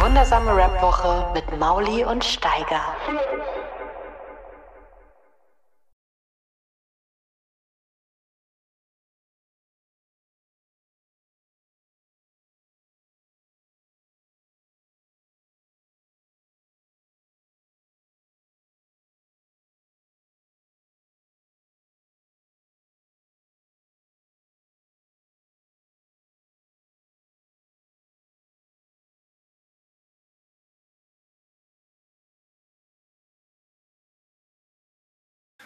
Wundersame Rap-Woche mit Mauli und Steiger.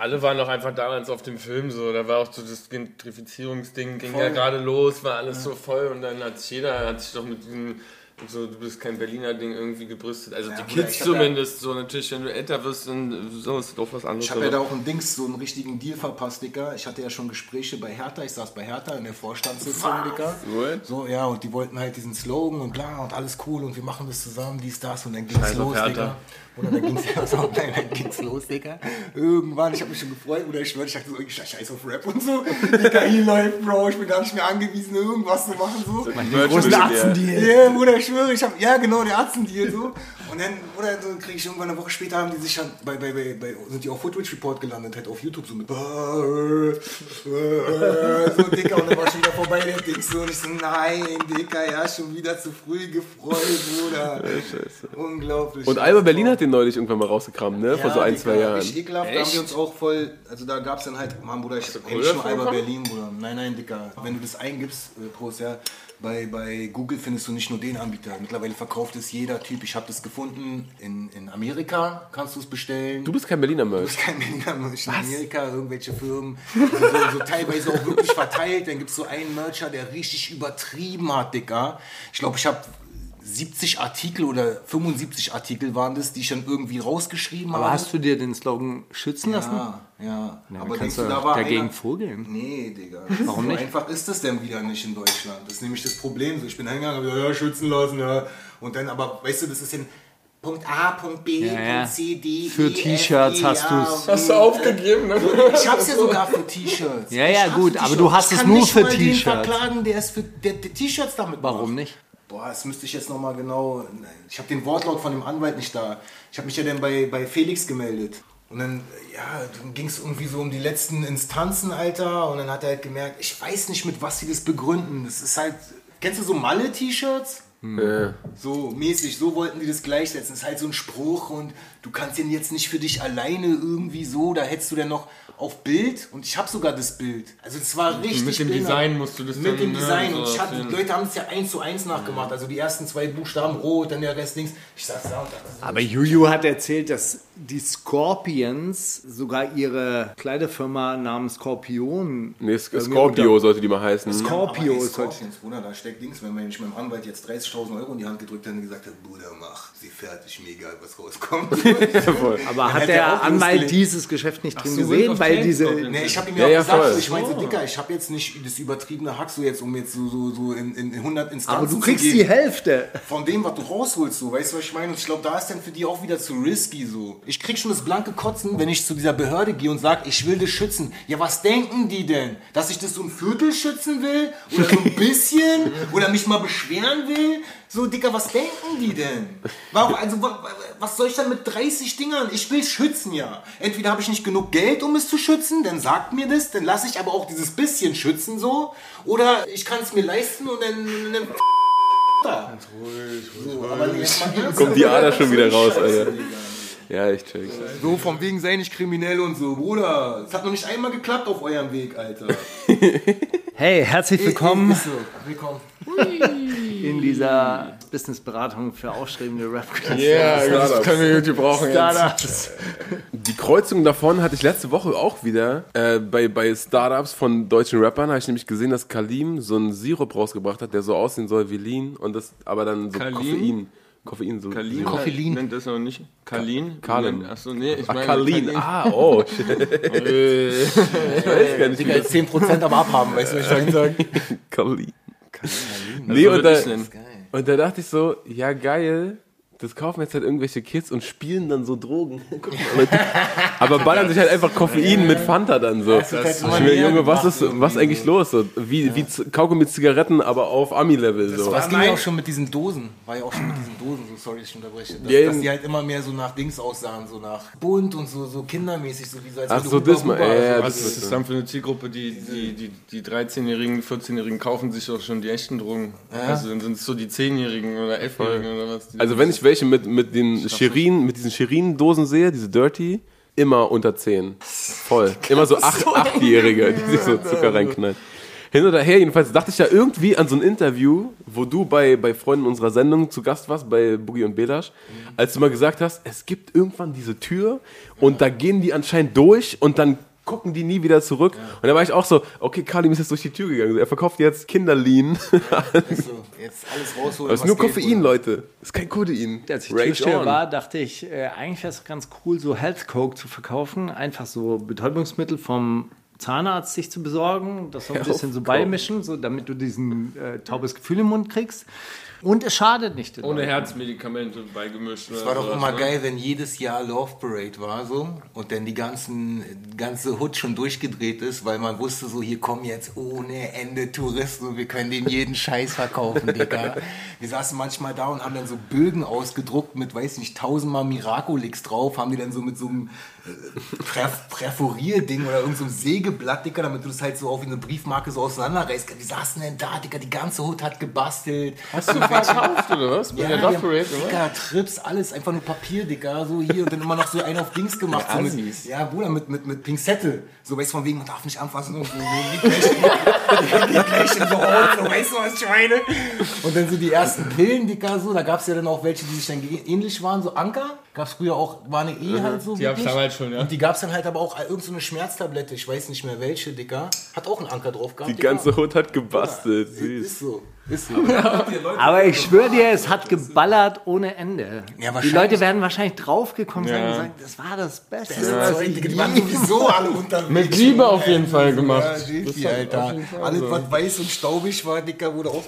Alle waren doch einfach damals auf dem Film so. Da war auch so das Gentrifizierungsding, ging ja gerade los, war alles so voll und dann hat jeder hat sich doch mit diesem so, du bist kein Berliner Ding irgendwie gebrüstet. Also die Bruder, Kids ja- zumindest, so natürlich, wenn du älter wirst, dann so ist doch was anderes. Ich habe ja da auch einen Dings, so einen richtigen Deal verpasst, Dicker. Ich hatte ja schon Gespräche bei Hertha, ich saß bei Hertha in der Vorstandssitzung, Dicker. Gut. So, ja, und die wollten halt diesen Slogan und bla und alles cool und wir machen das zusammen, dies, das und dann ging's Scheiß los, Hertha. Oder dann ging's, ja, so, nein, dann ging's los, Digga. Irgendwann, ich habe mich schon gefreut, oder ich schwör, ich dachte so, ich scheiß auf Rap und so. Dicker, hier läuft, Bro, ich bin gar nicht mehr angewiesen, irgendwas zu machen, so. großen Arzendeal. Ja, Bruder, ich schwöre, ich hab, ja genau, der Arzendeal so. Und dann, oder so kriege ich irgendwann eine Woche später, haben die sich dann, bei, bei, bei, bei sind die auf Footwitch Report gelandet, halt auf YouTube so mit so Dicker und dann war schon wieder vorbei der Ding so und ich so, nein, Dicker, ja, schon wieder zu früh gefreut, Bruder. Unglaublich. Und Alba Berlin hat den neulich irgendwann mal rausgekramt, ne? Vor so ein, zwei Jahren. Ich ekelhaft, da haben wir uns auch voll, also da gab es dann halt, Mann, Bruder, ich hab nicht nur Alba? Berlin, Bruder. Nein, nein, Dicker. Wenn du das eingibst, äh, Prost, ja, bei, bei Google findest du nicht nur den Anbieter. Mittlerweile verkauft es jeder Typ. Ich habe das gefunden in, in Amerika, kannst du es bestellen. Du bist kein Berliner Du Merch. bist kein Berliner Merch in Amerika, irgendwelche Firmen, so, so, so teilweise auch wirklich verteilt. Dann gibt es so einen Mercher, der richtig übertrieben hat, Dicker. Ich glaube, ich habe 70 Artikel oder 75 Artikel waren das, die ich dann irgendwie rausgeschrieben Aber habe. hast du dir den Slogan schützen lassen? Ja, ja. aber kannst denkst du, du da war dagegen einer, vorgehen. Nee, Digga. Warum so nicht? einfach ist das denn wieder nicht in Deutschland. Das ist nämlich das Problem. So, ich bin hingegangen, hab gesagt, ja, schützen lassen, ja. Und dann, aber weißt du, das ist in Punkt A, Punkt B, Ja, ja. Punkt C, D, Für E, T-Shirts hast ja, du's. Hast du aufgegeben, ne? Ich hab's ja sogar für T-Shirts. Ja, Ich ja, gut, aber T-Shirts. du hast Ich es kann nur nicht für mal den T-Shirts. verklagen, der es für der, der T-Shirts damit Warum macht. nicht? Boah, das müsste ich jetzt nochmal genau. Ich habe den Wortlaut von dem Anwalt nicht da. Ich habe mich ja dann bei, bei Felix gemeldet. Und dann, ja, dann ging es irgendwie so um die letzten Instanzen, Alter. Und dann hat er halt gemerkt, ich weiß nicht, mit was sie das begründen. Das ist halt. Kennst du so Malle-T-Shirts? So mäßig, so wollten die das gleichsetzen. Das ist halt so ein Spruch und du kannst den jetzt nicht für dich alleine irgendwie so, da hättest du dann noch auf Bild und ich habe sogar das Bild. Also das war richtig Mit dem behindert. Design musst du das Mit dann, dem ne, Design. so und ich hatte, die Leute haben es ja eins zu eins nachgemacht. Also die ersten zwei Buchstaben rot, dann der Rest links. Ich saß da und dachte so, Aber Juju hat erzählt, dass die Scorpions sogar ihre Kleiderfirma namens Skorpion. Nee, Scorpio sollte die mal heißen. Scorpio halt. Scorpions, Bruder, da steckt Dings, wenn man nicht meinem Anwalt jetzt 30.000 Euro in die Hand gedrückt hat und gesagt hat, Bruder, mach sie fertig, mir egal, was rauskommt. Aber hat hätte der er auch Anwalt dieses Geschäft nicht drin so, gesehen? Weil diese. Nee, ich habe ihm Ja, ja, gesagt, voll. ich meinte, Dicker, ich habe jetzt nicht das übertriebene Hack so jetzt, um jetzt so, so, so in, in 100 Instanzen Aber du zu kriegst die Hälfte. Von dem, was du rausholst, so, weißt du, was ich meine? Und ich glaube, da ist dann für die auch wieder zu risky, so. Ich krieg schon das blanke Kotzen, wenn ich zu dieser Behörde gehe und sage, ich will das schützen. Ja, was denken die denn? Dass ich das so ein Viertel schützen will? Oder so ein bisschen? Oder mich mal beschweren will? So, Dicker, was denken die denn? Warum, also, wa- wa- was soll ich dann mit 30 Dingern? Ich will schützen, ja. Entweder habe ich nicht genug Geld, um es zu schützen, dann sagt mir das, dann lasse ich aber auch dieses bisschen schützen, so. Oder ich kann es mir leisten und dann, dann da. So, aber jetzt mal Kommt die Ader schon wieder raus, Scheiße, Alter. Digga. Ja, ich check's. So, von wegen sei nicht kriminell und so, Bruder. Es hat noch nicht einmal geklappt auf eurem Weg, Alter. Hey, herzlich willkommen. Ist so. Willkommen. In dieser Businessberatung für aufstrebende rap Ja, das können wir YouTube brauchen jetzt. Startups. Die Kreuzung davon hatte ich letzte Woche auch wieder äh, bei, bei Startups von deutschen Rappern. Habe ich nämlich gesehen, dass Kalim so einen Sirup rausgebracht hat, der so aussehen soll wie Lean und das aber dann so Kalim? Koffein. Koffein so. Kalin Koffein. nennt das noch nicht. Kalin? Kalin. Achso, nee, ich Ach, meine. Kalin. Ah, oh, shit. Äh, Ich weiß gar nicht, wie Digga, das 10% am Abhaben, weißt du, was ich sagen soll? Kalin. Nee, und würde da, und da dachte ich so, ja geil, das kaufen jetzt halt irgendwelche Kids und spielen dann so Drogen. Aber ballern sich halt einfach Koffein mit Fanta dann so. Das halt Ich mir, näher Junge, was ist, was eigentlich los? So, wie, wie Z- Kaugummi mit Zigaretten, aber auf Ami-Level so. Das ging ja auch schon mit diesen Dosen. War ja auch schon mit diesen Dosen, so sorry, dass ich unterbreche. Dass, Ja, dass die halt immer mehr so nach Dings aussahen, so nach bunt und so, so kindermäßig, so wie so als Ach so, das mal, ja, ja, so- Was ist das dann für eine Zielgruppe? Die, die, die, die 13-Jährigen, 14-Jährigen kaufen sich auch schon die echten Drogen. Also dann sind es so die 10-Jährigen oder 11-Jährigen oder was. Also wenn ich welche mit, mit den Shirin, mit diesen Shirin-Dosen sehe, diese Dirty, immer unter 10. Voll. Immer so acht, Achtjährige, die sich so Zucker reinknallen. Hin oder her, jedenfalls dachte ich ja irgendwie an so ein Interview, wo du bei, bei Freunden unserer Sendung zu Gast warst, bei Boogie und Belash, als du mal gesagt hast, es gibt irgendwann diese Tür und da gehen die anscheinend durch und dann gucken die nie wieder zurück. Und da war ich auch so, okay, Kalim ist jetzt durch die Tür gegangen. Er verkauft jetzt Kinderlean. So, jetzt alles rausholen. Das ist nur geht, Koffein, Bruder. Leute. Das ist kein Codein. Als ich Türsteher war, dachte ich, äh, eigentlich wäre es ganz cool, so Health Coke zu verkaufen. Einfach so Betäubungsmittel vom Zahnarzt sich zu besorgen, das so ein Health bisschen so beimischen, so damit du diesen äh, taubes Gefühl im Mund kriegst. Und es schadet nicht. Ohne Leuten. Herzmedikamente beigemischt. Es war doch immer geil, wenn jedes Jahr Love Parade war so und dann die ganzen die ganze Hut schon durchgedreht ist, weil man wusste so, hier kommen jetzt ohne Ende Touristen und wir können denen jeden Scheiß verkaufen, Digga. Wir saßen manchmal da und haben dann so Bögen ausgedruckt mit, weiß nicht, tausendmal Miraculix drauf, haben die dann so mit so einem äh, Perf Perforierding oder irgendeinem so einem Sägeblatt, Digga, damit du das halt so auf eine Briefmarke so auseinanderreißt. Wir saßen denn da, Digga, die ganze Hut hat gebastelt. Hast du verkauft oder was? Bei der Ja, Love haben- Parade, oder? Dicker, Trips, alles, einfach nur Papier, Dicker, so hier und dann immer noch so einen auf Dings gemacht. so mit, ja, Bruder, mit, mit, mit Pinzette. So, weißt du, von wegen, man darf nicht anfassen und so, so gleich, gleich in so Haut, so, weißt du, was ich meine? Und dann so die ersten Pillen, Dicker, so, da gab es ja dann auch welche, die sich dann ähnlich waren, so Anker. Gab es früher auch, war eine E halt so. Die hab's wirklich. damals schon, ja. Und die gab es dann halt aber auch irgendeine so eine Schmerztablette, ich weiß nicht mehr welche, Dicker. Hat auch einen Anker drauf gehabt. Die ganze Hut hat gebastelt. Süß. Ist so. Ist so. Aber ich schwöre dir, es hat geballert ohne Ende. Ja, die. Leute werden wahrscheinlich draufgekommen sein Ja. und sagen, das war das Beste. Ja, die waren sowieso alle unterwegs. Mit Liebe auf jeden Fall Ja, gemacht. Dilfi, Alter. Alles, was weiß und staubig war, Dicker, wurde auch.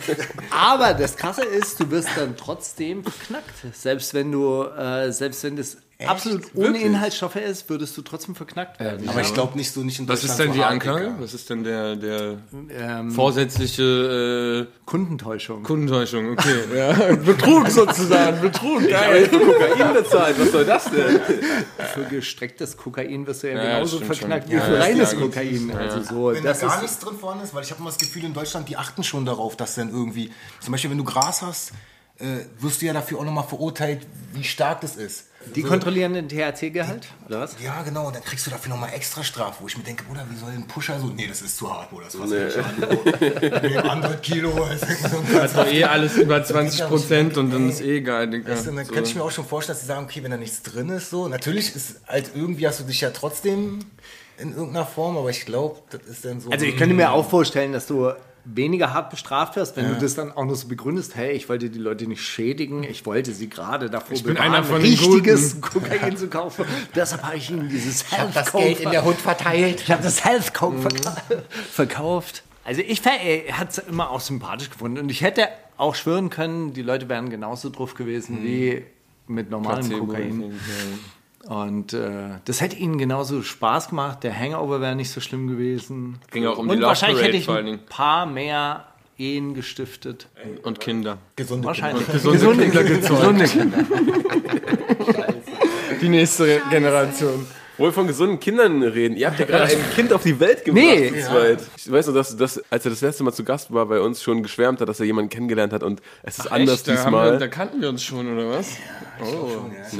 Aber das Krasse ist, du wirst dann trotzdem verknackt. Selbst wenn du, äh, selbst wenn das absolut ohne Wirklich? Inhaltsstoffe ist, würdest du trotzdem verknackt werden. Aber ich glaube nicht so nicht in Was Deutschland ist denn die Anklage? Was ist denn der, der Ähm, vorsätzliche Kundentäuschung. äh, Kundentäuschung? Okay, ja. Betrug sozusagen, Betrug, geil. Kokain bezahlt, was soll das denn? Für gestrecktes Kokain wirst du ja, Ja, genauso stimmt verknackt schon. wie Ja, für reines ja, Kokain. Also so, Wenn das da gar ist, nichts drin vorhanden ist, weil ich habe immer das Gefühl, in Deutschland, die achten schon darauf, dass dann irgendwie, zum Beispiel, wenn du Gras hast, äh, wirst du ja dafür auch nochmal verurteilt, wie stark das ist. Die kontrollieren den THC-Gehalt, oder was? Ja, genau, und dann kriegst du dafür nochmal extra Strafe, wo ich mir denke, Bruder, wie soll ein Pusher so, nee, das ist zu hart, Bruder, das fass ich nicht an. Nee, 100 Kilo, das ist so ein Also eh alles über 20 Prozent und dann ist eh egal, Digga. Weißt du, dann So. kann ich mir auch schon vorstellen, dass sie sagen, okay, wenn da nichts drin ist, so. Natürlich ist halt irgendwie hast du dich ja trotzdem in irgendeiner Form, aber ich glaube, das ist dann so. Also ich könnte mir auch vorstellen, dass du weniger hart bestraft wirst, wenn du das dann auch noch so begründest, hey, ich wollte die Leute nicht schädigen, ich wollte sie gerade davor bin bewahren, einer von richtiges Kokain zu kaufen. Deshalb habe ich ihnen dieses Health das Coke Geld in der Hut verteilt. Ich habe das Health Coke verka verkauft. Also ich hat es immer auch sympathisch gefunden und ich hätte auch schwören können, die Leute wären genauso drauf gewesen wie mit normalem Placebo Kokain. Und äh, das hätte ihnen genauso Spaß gemacht. Der Hangover wäre nicht so schlimm gewesen. Ging auch um die Und Love wahrscheinlich hätte ich ein paar mehr Ehen gestiftet. Und Kinder. Gesunde Wahrscheinlich. Gesunde Kinder gezeugt. Gesunde Kinder. Die nächste Generation. Wo wir von gesunden Kindern reden. Ihr habt ja gerade ein Kind auf die Welt gebracht. Nee. zu zweit. Ich weiß noch, dass, dass, als er das letzte Mal zu Gast war, bei uns schon geschwärmt hat, dass er jemanden kennengelernt hat und es ist anders Echt? Da, diesmal. wir, da kannten wir uns schon, oder was? Oh,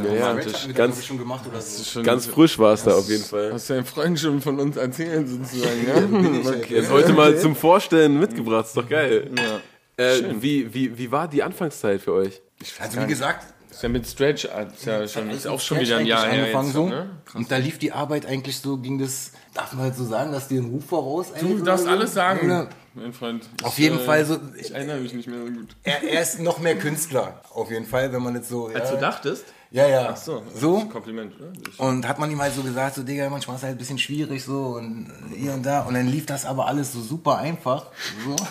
ja, ja, Romantisch. ganz- Ganz schon gemacht oder so. schon, Ganz frisch war es da auf jeden Fall. Hast du deinen Freunden schon von uns erzählt, sozusagen, ja? Jetzt heute mal zum Vorstellen mitgebracht, ist doch geil. ja. Äh, wie, wie, wie war die Anfangszeit für euch? Also wie gesagt, Ist ja mit Stretch, ist ja schon, ist auch schon wieder ein Jahr her. Jetzt, so. ne? Und da lief die Arbeit eigentlich so, ging das, darf man halt so sagen, dass die einen Ruf voraus Du darfst alles sagen, Ja. mein Freund. Auf Ich, jeden äh, Fall so, Ich erinnere mich nicht mehr so gut. er, er ist noch mehr Künstler, auf jeden Fall, wenn man jetzt so, Als ja, du dachtest? ja, ja, Ach so, so, ein Kompliment, oder? Ich- Und hat man ihm halt so gesagt, so Digga, manchmal ist es halt ein bisschen schwierig so und hier und da. Und dann lief das aber alles so super einfach. So.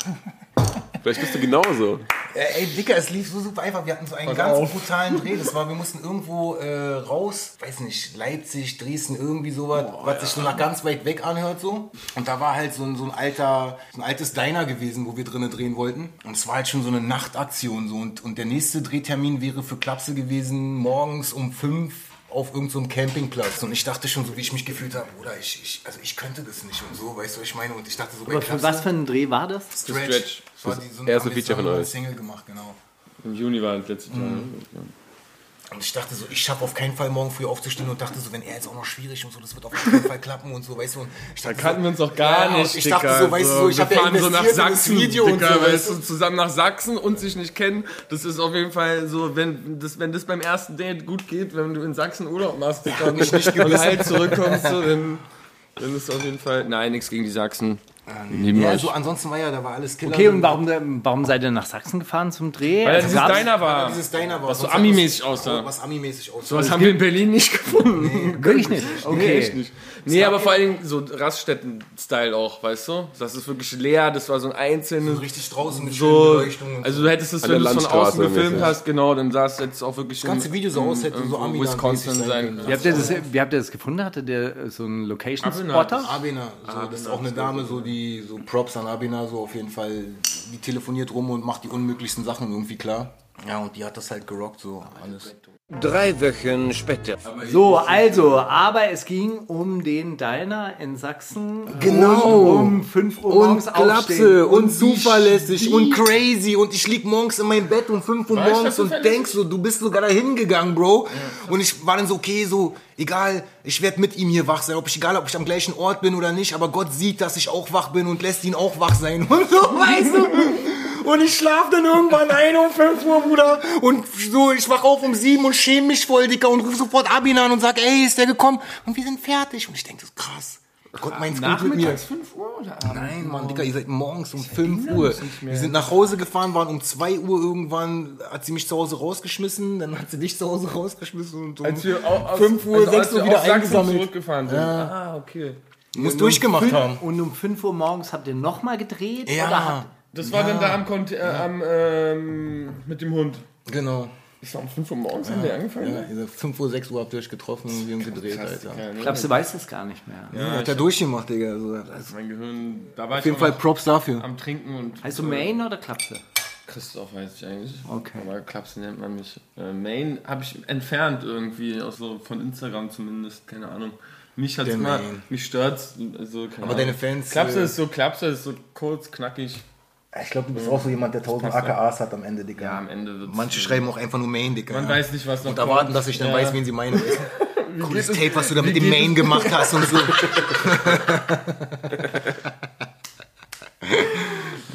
Vielleicht bist du genauso. Äh, ey, Dicker, es lief so super einfach. Wir hatten so einen Pass ganz auf. brutalen Dreh. Das war, wir mussten irgendwo äh, raus, weiß nicht, Leipzig, Dresden, irgendwie sowas, was sich so nach ganz weit weg anhört so. Und da war halt so ein, so ein alter, so ein altes Diner gewesen, wo wir drinnen drehen wollten. Und es war halt schon so eine Nachtaktion so. Und, und der nächste Drehtermin wäre für Klapse gewesen, morgens um fünf auf irgendeinem so Campingplatz. Und ich dachte schon so, wie ich mich gefühlt habe, Bruder, ich, ich, also ich könnte das nicht und so, weißt du, was ich meine? Und ich dachte so, bei Aber für was für ein Dreh war das? Stretch. Stretch. Das war die, so erste Feature von euch. Single gemacht, genau. Im Juni war das letzte Jahr. Mhm. Und ich dachte so, ich schaffe auf keinen Fall morgen früh aufzustehen und dachte so, wenn er jetzt auch noch schwierig und so, das wird auf keinen Fall klappen und so, weißt du. Und ich Da dachte kannten so, wir uns auch gar Ja, nicht. ich dachte Dicker. so, weißt du, so, ich wir hab ja fahren so nach Sachsen, Video und Dicker, so, weißt du, zusammen nach Sachsen und sich nicht kennen. Das ist auf jeden Fall so, wenn das, wenn das beim ersten Date gut geht, wenn du in Sachsen Urlaub machst, Dicker, und nicht, und halt zurückkommst, so, dann, dann ist auf jeden Fall, nein, nichts gegen die Sachsen. Lieben ja, euch. so ansonsten war ja, da war alles Killer. Okay, und warum, warum seid ihr nach Sachsen gefahren zum Dreh? Weil Also das dieses Diner war. dieses Diner war. Was so Ami-mäßig aussah. Was Ami-mäßig aussah. So was haben wir in Berlin nicht gefunden. Wirklich nicht. Nee, Okay. echt nicht. Nee, aber vor allen Dingen so Raststätten-Style auch, weißt du? Das ist wirklich leer, das war so ein einzelnes. so richtig draußen mit schönen So, Beleuchtungen. und also so. du hättest es, wenn du es von außen gefilmt hast, genau, dann sah es jetzt auch wirklich das ganze Video so aus, hätte so ami Wisconsin sein. Wie habt, ihr das, wie habt ihr das gefunden? Hatte der so einen Location-Spotter? Abena, so, das ist auch eine Dame, so die so Props an Abena, so auf jeden Fall, die telefoniert rum und macht die unmöglichsten Sachen irgendwie klar. Ja, und die hat das halt gerockt, so alles. Drei Wochen später. So, also, aber es ging um den Diner in Sachsen. Genau. Und um 5 Uhr morgens Und Klapse aufstehen. und die- zuverlässig und crazy und ich lieg morgens in meinem Bett um 5 Uhr War morgens und zuverlässig? denk so, du bist sogar da hingegangen, Bro. Und ich war dann so, okay, so, egal, ich werde mit ihm hier wach sein, ob ich, egal, ob ich am gleichen Ort bin oder nicht, aber Gott sieht, dass ich auch wach bin und lässt ihn auch wach sein und so, weißt du. Und ich schlaf dann irgendwann ein um 5 Uhr, Bruder. Und so, ich wach auf um 7 und schäme mich voll, Dicker, und ruf sofort Abin an und sag, ey, ist der gekommen? Und wir sind fertig. Und ich denk, das ist krass. Gott meint's gut mit mir. Nachmittags 5 Uhr oder? Nein, Mann, Digga, ihr seid morgens um 5 Uhr. Wir sind nach Hause gefahren, waren um 2 Uhr irgendwann, hat sie mich zu Hause rausgeschmissen, dann hat sie dich zu Hause rausgeschmissen und um Als wir au- aus, 5 Uhr, also 6 als Uhr wieder eingesammelt. zurückgefahren sind. Ah, okay. Muss durchgemacht Fünf- haben. Und um 5 Uhr morgens habt ihr nochmal gedreht? Oder Ja, Das war dann da am, Kont äh, am ähm, mit dem Hund. genau. Das war um 5 Uhr morgens, haben wir angefangen. Ja, seid 5 Uhr, 6 Uhr habt ihr euch getroffen und wir haben gedreht, Alter. Ja, ich ne? glaube, sie weiß das gar nicht mehr. Ja, hat er durchgemacht, Digga. Also, auf Mein Gehirn, da war ich jeden Fall Props dafür. am Trinken und Heißt du Main oder Klapse? Christoph weiß ich eigentlich. Okay. Aber Klapse nennt man mich. Äh, Main habe ich entfernt irgendwie, also von Instagram zumindest, keine Ahnung. Mich hat's Der immer, Main. mich stört's. Also, keine Aber Ahnung. deine Fans, Klapse äh, ist so, Klapse ist so kurz, knackig. Ich glaube, du bist auch so jemand, der 1000 passt, ja. AKAs hat am Ende, Digga. Ja, am Ende wird's. Manche schreiben auch einfach nur Main, Digga. Man ja. weiß nicht, was noch Und erwarten, kommt. dass ich dann Ja. weiß, wen sie meinen. Cooles es- Tape, was du da mit dem Main gemacht hast und so.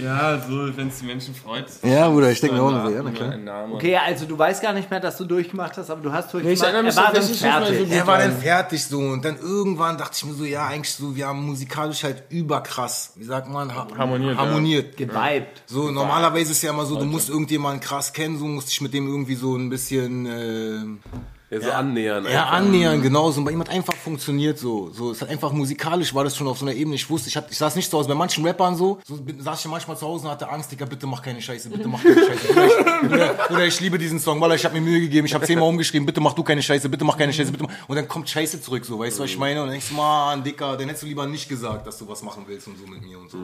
Ja, so, wenn es die Menschen freut. Ja, Bruder, ich denke So mir auch noch so, ja, na klar. Okay, also du weißt gar nicht mehr, dass du durchgemacht hast, aber du hast durchgemacht. ich erinnere mich er war dann so fertig. gut. Er war dann fertig so und dann irgendwann dachte ich mir so, ja, eigentlich so, wir haben musikalisch halt überkrass, wie sagt man, ha Harmoniert, ja. harmoniert. Geweibt. So, normalerweise ist ja immer so, du musst irgendjemanden krass kennen, so musst dich mit dem irgendwie so ein bisschen äh, Ja, so annähern. ja, einfach. annähern, genau. So, und bei ihm hat einfach funktioniert so. So, es hat einfach musikalisch war das schon auf so einer Ebene. Ich wusste, ich, hab, ich saß nicht zu Hause. Bei manchen Rappern so, so saß ich manchmal zu Hause und hatte Angst, Digga, bitte mach keine Scheiße, bitte mach keine Scheiße. Oder ich, oder, oder ich liebe diesen Song, weil ich habe mir Mühe gegeben, ich habe zehnmal umgeschrieben, bitte mach du keine Scheiße, bitte mach keine Scheiße, bitte mach. Und dann kommt Scheiße zurück, so, weißt du, was ich meine? Und dann denkst du, Mann, Dicker, dann hättest du lieber nicht gesagt, dass du was machen willst und so mit mir und so.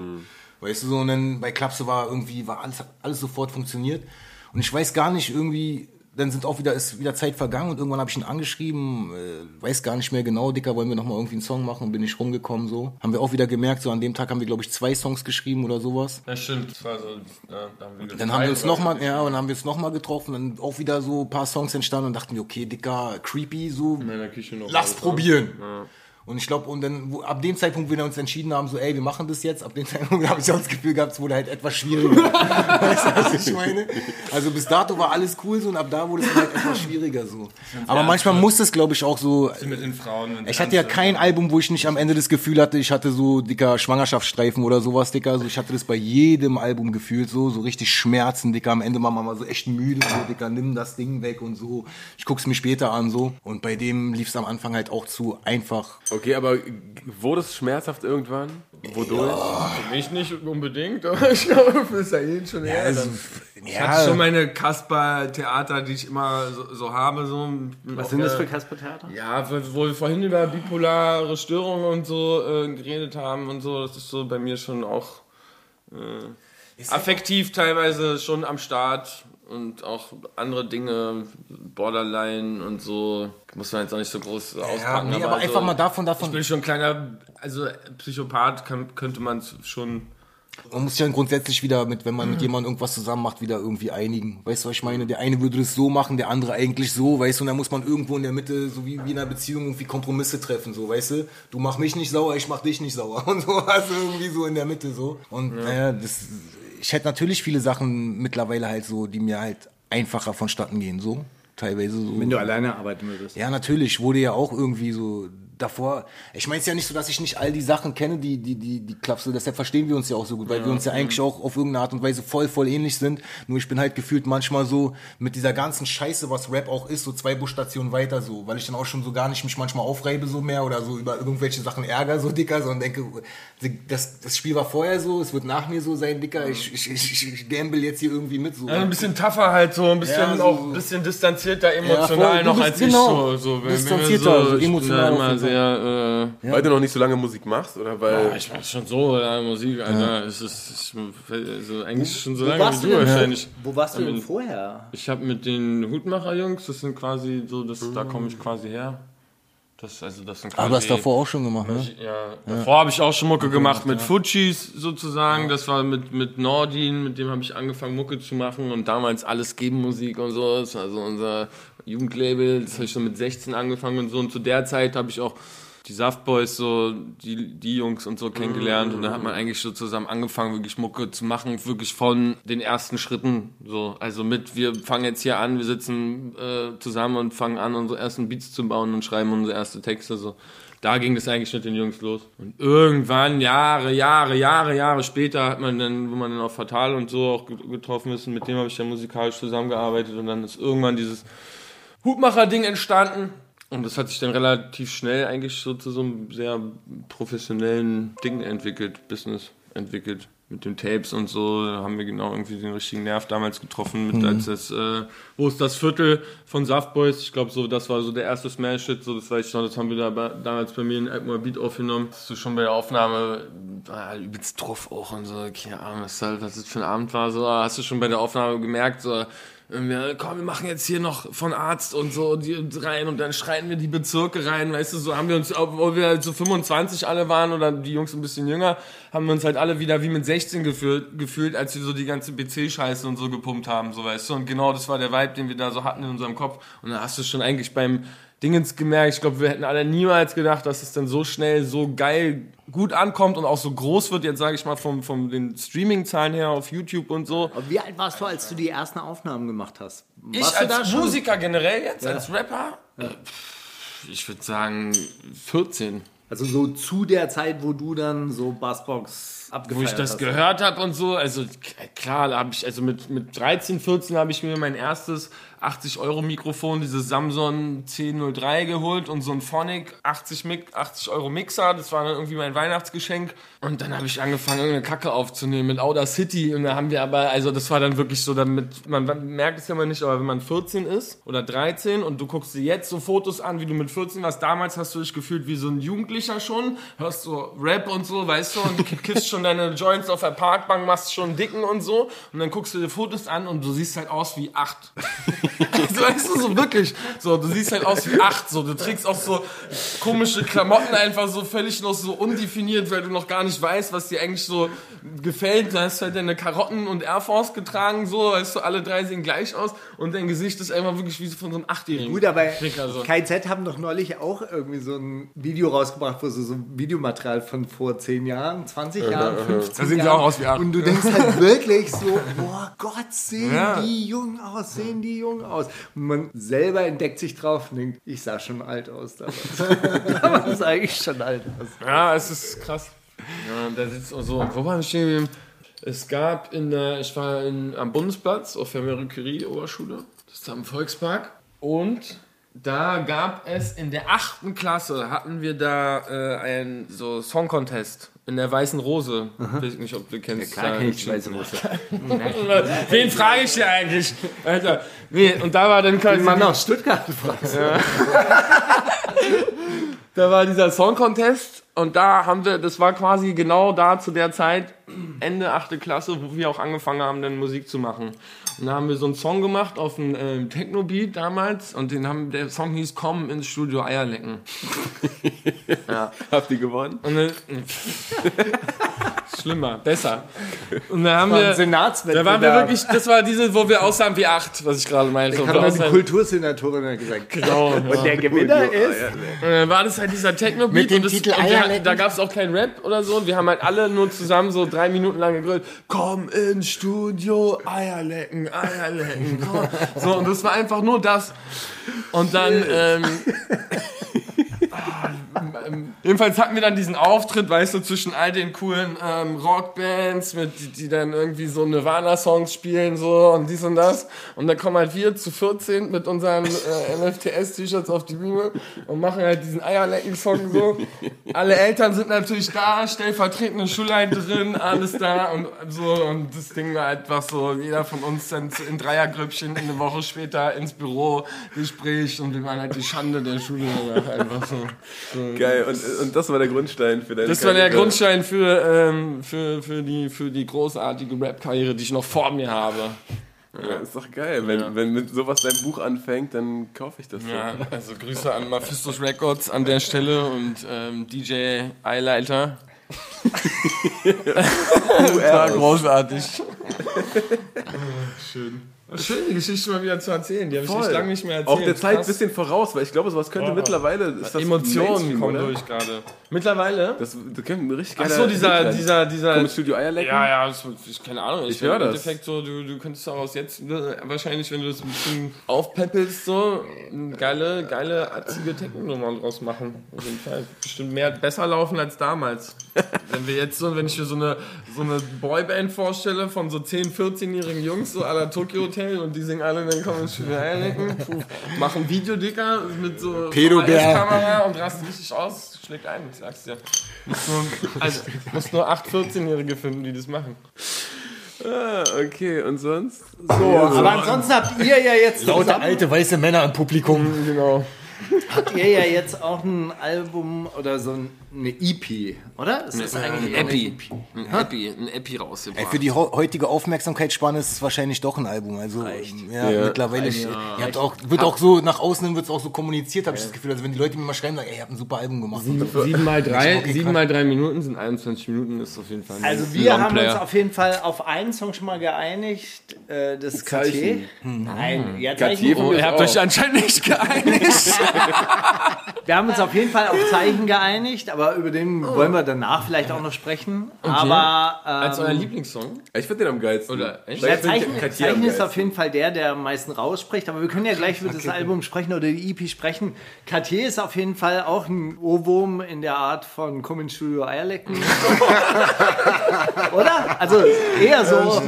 Weißt du, so, und dann bei Klapse war irgendwie, war alles, alles sofort funktioniert. Und ich weiß gar nicht, irgendwie, dann sind auch wieder, ist wieder Zeit vergangen und irgendwann habe ich ihn angeschrieben, äh, weiß gar nicht mehr genau, Dicker, wollen wir nochmal irgendwie einen Song machen und bin ich rumgekommen so. Haben wir auch wieder gemerkt, so an dem Tag haben wir, glaube ich, zwei Songs geschrieben oder sowas. Das stimmt. Das war so, ja, da haben wir Dann haben wir uns nochmal, ja, und dann haben wir uns nochmal getroffen, dann auch wieder so ein paar Songs entstanden und dachten wir, okay, Dicker, creepy, so, In meiner Küche noch. lass alles, probieren. Und ich glaube, und dann, wo, ab dem Zeitpunkt, wo wir uns entschieden haben, so, ey, wir machen das jetzt, ab dem Zeitpunkt habe ich auch das Gefühl gehabt, es wurde halt etwas schwieriger. weißt du, was ich meine? Also bis dato war alles cool so und ab da wurde es halt etwas schwieriger so. Aber manchmal muss es, glaube ich, auch so. Mit den Frauen. und Ich hatte ja kein Album, wo ich nicht am Ende das Gefühl hatte, ich hatte so dicker Schwangerschaftsstreifen oder sowas, dicker. So, ich hatte das bei jedem Album gefühlt so, so richtig Schmerzen, dicker. Am Ende war man mal so echt müde, so, dicker, nimm das Ding weg und so. Ich guck's mir später an so. Und bei dem lief's am Anfang halt auch zu einfach. Okay, aber wurde es schmerzhaft irgendwann? Wodurch? Für mich nicht unbedingt, aber ich glaube, für Sahin schon eher. Also, dann. Ich hatte schon meine Kasper-Theater, die ich immer so, so habe. So. Was sind das für Kasper-Theater? Ja, wo wo wir vorhin über bipolare Störungen und so äh, geredet haben und so, das ist so bei mir schon auch äh, affektiv teilweise schon am Start und auch andere Dinge, Borderline und so, muss man jetzt auch nicht so groß Ja, auspacken. nee, aber so, einfach mal davon, Ich davon. bin schon ein kleiner, also Psychopath kann, könnte man schon Man muss sich dann grundsätzlich wieder mit, wenn man mit jemandem irgendwas zusammen macht, wieder irgendwie einigen. Weißt du, was ich meine? Der eine würde das so machen, der andere eigentlich so, weißt du, und dann muss man irgendwo in der Mitte, so wie, wie in einer Beziehung, irgendwie Kompromisse treffen, so, weißt du? Du mach mich nicht sauer, ich mach dich nicht sauer. Und so, also irgendwie so in der Mitte, so. Und, naja, das, ich hätte natürlich viele Sachen mittlerweile halt so, die mir halt einfacher vonstatten gehen, so. Teilweise so. Wenn du alleine arbeiten würdest. Ja, natürlich, wurde ja auch irgendwie so davor. Ich meine es ja nicht so, dass ich nicht all die Sachen kenne, die, die, die, die Klapse, deshalb verstehen wir uns ja auch so gut, weil wir uns ja eigentlich auch auf irgendeine Art und Weise voll, voll ähnlich sind. Nur ich bin halt gefühlt manchmal so mit dieser ganzen Scheiße, was Rap auch ist, so zwei Busstationen weiter so, weil ich dann auch schon so gar nicht mich manchmal aufreibe so mehr oder so über irgendwelche Sachen ärger so dicker, sondern denke, das, das Spiel war vorher so, es wird nach mir so sein, dicker, ich, ich, ich, ich gamble jetzt hier irgendwie mit so. Also ein bisschen tougher halt so, ein bisschen Ja, so- auch ein bisschen distanzierter emotional Ja, voll. Noch als genau ich so. so wenn- wenn wir distanzierter, so bin emotional Fall. sehr, äh, Weil du noch nicht so lange Musik machst oder weil. ja, ich mach schon so ja, Musik, Alter. Es ist ich, also eigentlich schon so Wo lange warst wie du du wahrscheinlich. Wo warst du denn Ähm, vorher? Ich habe mit den Hutmacher-Jungs, das sind quasi so, das, da komme ich quasi her. Das, also das sind quasi, Aber das davor auch schon gemacht, ne? Ja, davor habe ich auch schon Mucke gemacht mit Fujis sozusagen. Das war mit, mit Nordin, mit dem habe ich angefangen Mucke zu machen und damals alles geben Musik und so. Das war so unser Jugendlabel. Das habe ich schon mit 16 angefangen und so. Und zu der Zeit habe ich auch die Saftboys, so die, die Jungs und so kennengelernt und da hat man eigentlich so zusammen angefangen, wirklich Mucke zu machen, wirklich von den ersten Schritten, so, also mit, wir fangen jetzt hier an, wir sitzen äh, zusammen und fangen an, unsere ersten Beats zu bauen und schreiben unsere erste Texte, so. Da ging das eigentlich mit den Jungs los. Und irgendwann, Jahre, Jahre, Jahre, Jahre später hat man dann, wo man dann auf Fatal und so auch get- getroffen ist, und mit dem habe ich dann musikalisch zusammengearbeitet und dann ist irgendwann dieses Hutmacher-Ding entstanden. Und das hat sich dann relativ schnell eigentlich so zu so einem sehr professionellen Ding entwickelt, Business entwickelt. Mit den Tapes und so, da haben wir genau irgendwie den richtigen Nerv damals getroffen, mit als das, äh, wo ist das Viertel von Saftboys? Ich glaube, so, das war so der erste Smash-Hit, so, das weiß ich noch, das haben wir da bei, damals bei mir in Alkmaar Beat aufgenommen. Das ist schon bei der Aufnahme, ah, übelst drauf auch und so, keine Ahnung, was, halt, was das für ein Abend war, so, ah, hast du schon bei der Aufnahme gemerkt, so, wir, komm, wir machen jetzt hier noch von Arzt und so die rein und dann schreien wir die Bezirke rein, weißt du, so haben wir uns, obwohl wir halt so 25 alle waren oder die Jungs ein bisschen jünger, haben wir uns halt alle wieder wie mit 16 gefühlt, gefühlt als wir so die ganze BC-Scheiße und so gepumpt haben, so weißt du, und genau das war der Vibe, den wir da so hatten in unserem Kopf. Und da hast du schon eigentlich beim Dingens gemerkt, ich glaube, wir hätten alle niemals gedacht, dass es dann so schnell, so geil gut ankommt und auch so groß wird, jetzt sage ich mal, vom, vom den Streaming-Zahlen her auf YouTube und so. Aber wie alt warst du, als du die ersten Aufnahmen gemacht hast? Ich Warst da als? Musiker generell jetzt, als Rapper? Pff, Ich würde sagen 14. Also so zu der Zeit, wo du dann so Bassbox Wo ich das hast. gehört habe und so, also klar, da habe ich, also mit, mit 13, 14 habe ich mir mein erstes 80 Euro Mikrofon, dieses Samsung 1003 geholt und so ein Phonic 80, Mik 80 Euro Mixer, das war dann irgendwie mein Weihnachtsgeschenk. Und dann habe ich angefangen, irgendeine Kacke aufzunehmen mit Outer City. Und da haben wir aber, also das war dann wirklich so, damit, man merkt es ja mal nicht, aber wenn man 14 ist oder 13 und du guckst dir jetzt so Fotos an, wie du mit 14 warst, damals hast du dich gefühlt wie so ein Jugendlicher schon, hörst so Rap und so, weißt du, und kiffst schon deine Joints auf der Parkbank, machst schon dicken und so und dann guckst du dir Fotos an und du siehst halt aus wie acht. so, weißt du, so wirklich. So, du siehst halt aus wie acht. So, du trägst auch so komische Klamotten einfach so völlig noch so undefiniert, weil du noch gar nicht weißt, was dir eigentlich so gefällt. Du hast halt deine Karotten und Air Force getragen, so, weißt du, alle drei sehen gleich aus und dein Gesicht ist einfach wirklich wie von so einem Achtjährigen. Gut, aber Ficker, so. KZ haben doch neulich auch irgendwie so ein Video rausgebracht, gebracht, wo sie so Videomaterial von vor 10 Jahren, 20 Jahren, 15 Da sehen sie Jahren. auch aus wie acht. Und du denkst halt wirklich so, boah Gott, sehen Ja. die jung aus, sehen die jung aus. Und man selber entdeckt sich drauf und denkt, ich sah schon alt aus damals. damals sah ich schon alt aus. Ja, es ist krass. Ja, da sitzt auch so, wo war ich stehen geblieben? Es gab in der, ich war in, am Bundesplatz auf der Marie Curie Oberschule, das ist am Volkspark. Und da gab es in der achten Klasse, hatten wir da äh, einen so Song Contest in der Weißen Rose. Weiß nicht, ob du kennst. Klar kenn ich die Weiße Rose. Wen frage ich hier eigentlich? Alter, nee, und da war dann quasi Mann aus Stuttgart gefragt. Da war dieser Song Contest und da haben wir, das war quasi genau da zu der Zeit, Ende 8. Klasse, wo wir auch angefangen haben, dann Musik zu machen. Und da haben wir so einen Song gemacht auf einem ähm, Techno-Beat damals und den haben, der Song hieß Komm ins Studio Eierlecken. Habt ihr gewonnen? Und dann, schlimmer, besser. Und da haben Ein wir, Senatswettbewerb. da waren wir wirklich, das war diese, wo wir aussahen wie acht, was ich gerade meinte. Ich Wo habe wir dann die Kultursenatorin gesagt. Genau, ja. Und der Gewinner ist. Und dann war das halt dieser Techno-Beat Mit dem und, das, Titel und da gab es auch keinen Rap oder so. Wir haben halt alle nur zusammen so drei Minuten lang gegrillt. Komm ins Studio, Eierlecken, Eierlecken. Komm. So, und das war einfach nur das. Und dann, ähm, jedenfalls hatten wir dann diesen Auftritt, weißt du, zwischen all den coolen ähm, Rockbands, mit, die, die dann irgendwie so Nirvana-Songs spielen, so und dies und das. Und dann kommen halt wir zu 14 mit unseren äh, MFTS-T-Shirts auf die Bühne und machen halt diesen Eierlecken-Song so. Alle Eltern sind natürlich da, stellvertretende Schulleiterin, alles da und so. Und das Ding war einfach so, jeder von uns dann in Dreiergrüppchen eine Woche später ins Büro, Gespräch und wir waren halt die Schande der Schule. Einfach so. so. Geil, und, und das war der Grundstein für deine Das war der Karriere. Grundstein für, ähm, für, für, die, für die großartige Rap-Karriere, die ich noch vor mir habe. Ja, ist doch geil. Wenn, wenn mit sowas dein Buch anfängt, dann kaufe ich das. Ja, also Grüße an Mephistos Records an der Stelle und ähm, DJ Eileiter. war großartig. Schön. Schön, die Geschichte mal wieder zu erzählen. Die habe ich echt lange nicht mehr erzählt. Auch der Zeit ein bisschen voraus, weil ich glaube, sowas könnte Boah. mittlerweile. Ist das Emotionen kommen oder? durch gerade. Mittlerweile? Das, das könnte ein richtig Ach geiler so, dieser, dieser, dieser. Komm Studio Eierlecken. Ja, ja, das, ich keine Ahnung. Ich bin höre Im das. Endeffekt so, du, du könntest daraus jetzt ne, wahrscheinlich, wenn du das ein bisschen aufpeppelst, so eine geile, geile, atzige Techno-Nummer draus machen. Auf jeden Fall. Bestimmt mehr, besser laufen als damals. wenn wir jetzt so, wenn ich mir so eine, so eine Boyband vorstelle von so 10, 14-jährigen Jungs, so à la Tokyo Hotel und die singen alle, dann kommen puh, machen Videodicker mit so Pedobär. Kamera und rasten richtig aus, schlägt ein, ich sag's dir. Muss nur, also, muss nur 8 14-Jährige finden, die das machen. Ah, okay, und sonst? So, aber ansonsten habt ihr ja jetzt Lauter alte weiße Männer im Publikum. Genau. habt ihr ja jetzt auch ein Album oder so eine EP, oder? Ist das eigentlich eher eine EP? Ein Epi, ein Epi rausgebracht. Ey, für die heutige Aufmerksamkeitsspanne ist es wahrscheinlich doch ein Album. Also ja, Ja. mittlerweile ihr habt auch, wird auch so nach außen hin wird es auch so kommuniziert, habe ich das Gefühl. Also wenn die Leute mir mal schreiben, sagen, ey, ihr habt ein super Album gemacht. 7 mal 3, Okay, 7 krass. mal 3 Minuten sind 21 Minuten, ist auf jeden Fall ein Also wir haben uns auf jeden Fall auf einen Song schon mal geeinigt, äh, das Cartier. Zeichen. Nein, ja, Cartier Zeichen. Oh, ihr habt euch anscheinend nicht geeinigt. Wir haben uns auf jeden Fall auf Zeichen geeinigt, aber über den wollen wir danach vielleicht auch noch sprechen. Aber ähm, Als euer Lieblingssong? Ich finde den am geilsten. Oder echt? Find Zeichen, Zeichen ist auf jeden Fall der, der am meisten rausspricht, aber wir können ja gleich über das Album sprechen oder die EP sprechen. Cartier ist auf jeden Fall auch ein Ohrwurm in der Art von Komm ins Studio Eierlecken. oder? Also eher so,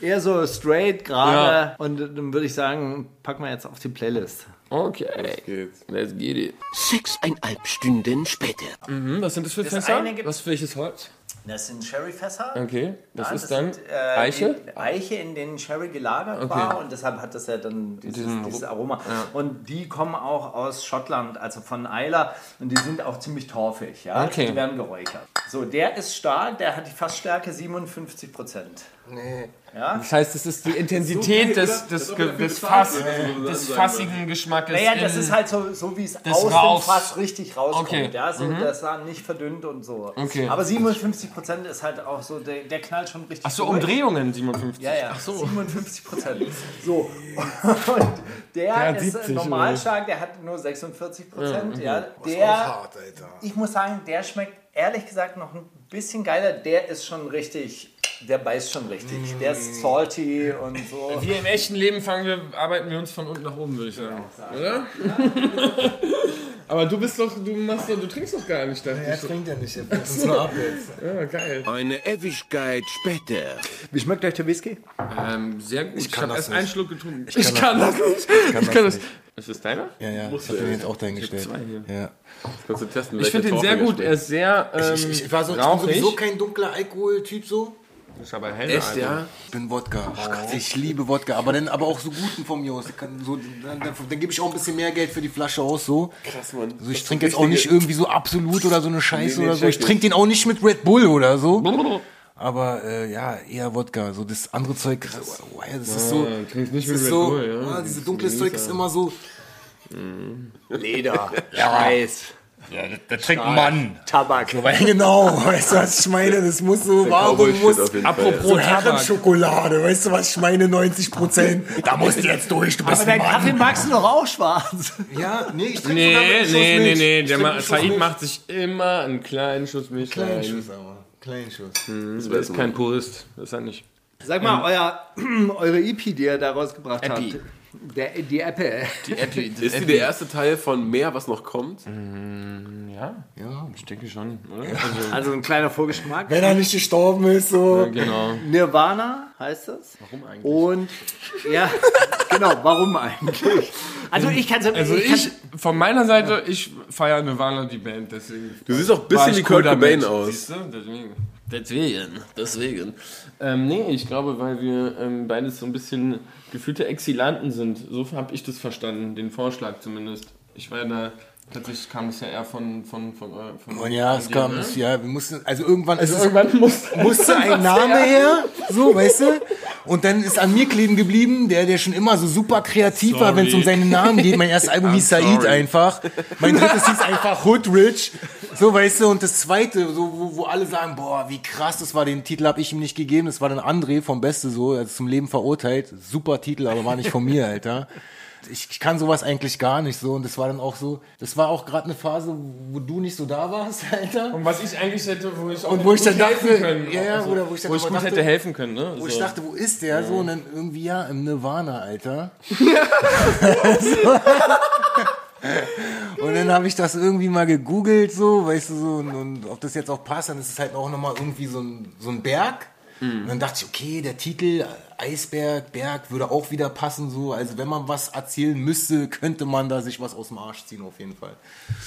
eher so straight, gerade. Ja. Und dann würde ich sagen, packen wir jetzt auf die Playlist. Okay. Geht's. Let's get it. Sechseinhalb Stunden später. Hm, was sind das für Das Fässer? Was für welches Holz? Das sind Sherryfässer. Okay, das Ja, ist dann sind, äh, Eiche? Eiche, in denen Sherry gelagert war und deshalb hat das ja dann dieses, Diesen dieses Aroma. Und die kommen auch aus Schottland, also von Isla und die sind auch ziemlich torfig. Ja? Okay. Die werden geräuchert. So, der ist stark, der hat die Fassstärke 57 Prozent. Das heißt, es ist die Intensität des, des, Ge- des, Fass, des fassigen Geschmackes. Naja, das ist halt so, so wie es das aus raus- dem Fass richtig rauskommt. Okay. Mhm. Ja, so, Das dann nicht verdünnt und so. Okay. Aber 57 Prozent ist halt auch so, der, der knallt schon richtig Ach so, durch. Umdrehungen 57. Ja, ja, Ach so. 57 Prozent. So. Und der, hat ist 70 normal stark, der hat nur 46 Prozent. mhm. Ja, der, hart, Alter. ich muss sagen, der schmeckt ehrlich gesagt noch ein bisschen geiler. Der ist schon richtig, der beißt schon richtig. Der ist salty und so. Wie im echten Leben fangen wir, arbeiten wir uns von unten nach oben, würde ich sagen. Oder? Aber du bist doch, du machst doch, du trinkst doch gar nicht, dachte Er ich. trinkt ja nicht, er bringt uns nur ab jetzt. Ja, geil. Eine Ewigkeit später. Wie schmeckt euch der Whisky? Ähm, sehr gut. Ich, kann habe das erst nicht. einen Schluck getrunken. Ich kann kann, das nicht. Ich kann das. Ist das deiner? Ja, ja, ich hab den jetzt auch dahingestellt. Ja. Kannst du testen, Ich finde den sehr gut. Er ist sehr ähm, Ich, ich, war so, ich bin sowieso kein dunkler Alkoholtyp so. Ist aber hell. Echt, ja? Ich bin Wodka. ich liebe Wodka, aber dann aber auch so guten von mir aus. So, dann, dann, dann gebe ich auch ein bisschen mehr Geld für die Flasche aus so. Krass, Mann. Also ich trinke jetzt auch nicht irgendwie so absolut oder so eine Scheiße Nee, nee, oder so. Ich trinke den auch nicht mit Red Bull oder so. Aber äh, ja, eher Wodka. So das andere Zeug, so, oh, ja, das ist so. Ja, nicht Das mit ist Red so, Bull, ja. ah, Das dieses dunkle Zeug ist immer so. Leder, Schweiß, Da trinkt ein Mann. Tabak. Weil genau, weißt du, was ich meine? Das muss so Cowboy-Shit muss. Apropos So. Herrenschokolade, weißt du, was ich meine? 90 Prozent. Da musst du jetzt durch, du bist Aber ein dein Kaffee magst du doch auch schwarz. Ja, nee, ich trinke sogar Nee, mit einem Schuss nee, nee, Milch. nee. Ich Der Ma Said macht sich immer einen kleinen Schuss Milch Kleinen rein. Schuss, aber. Kleinen Schuss. Der ist kein Purist. Das ist er nicht. Sag mal, euer, eure EP, die ihr da rausgebracht habt. Der, die Apple. Die Epi. Ist die der erste Teil von mehr, was noch kommt? Ja, Ja. ich denke schon, oder? Also, Also ein kleiner Vorgeschmack. Wenn er nicht gestorben ist, so. genau. Nirvana heißt das. Warum eigentlich? Und ja, genau, warum eigentlich? Also ich kann es Also ich, von meiner Seite, ich feiere Nirvana die Band, deswegen. Du siehst auch ein bisschen ich wie Kurt Cobain aus. Siehst du? Deswegen. Deswegen. Deswegen. Ähm, nee, ich glaube, weil wir ähm, beides so ein bisschen gefühlte Exilanten sind. So habe ich das verstanden, den Vorschlag zumindest. Ich war ja da, tatsächlich kam es ja eher von, von, von, eu- von Und ja, es von kam, ne? es, ja, wir mussten, also irgendwann ist es, Irgendwann muss. musste ein Name her, so, weißt du? Und dann ist an mir kleben geblieben, der, der schon immer so super kreativ war, wenn es um Sorry. seinen Namen geht. Mein erstes Album hieß Said sorry. einfach. Mein drittes hieß einfach Hood Rich. So, weißt du, und das zweite, so, wo, wo alle sagen, boah, wie krass das war, den Titel habe ich ihm nicht gegeben. Das war dann André vom Beste so, er ist zum Leben verurteilt. Super Titel, aber war nicht von mir, Alter. Ich, kann sowas eigentlich gar nicht so. Und das war dann auch so, das war auch gerade eine Phase, wo du nicht so da warst, Alter. Und was ich eigentlich hätte, wo ich auch Und wo ich dann dachte, helfen können. ja, ja, oder wo ich dann wo ich gut dachte- hätte helfen können, ne? Wo ich So. dachte, wo ist der? So, und dann irgendwie, ja, im Nirvana, Alter. so. Und dann habe ich das irgendwie mal gegoogelt, so, weißt du, so, und, und ob das jetzt auch passt, dann ist es halt auch nochmal irgendwie so ein, so ein Berg. Und dann dachte ich, okay, der Titel Eisberg, Berg würde auch wieder passen, so. Also, wenn man was erzählen müsste, könnte man da sich was aus dem Arsch ziehen, auf jeden Fall.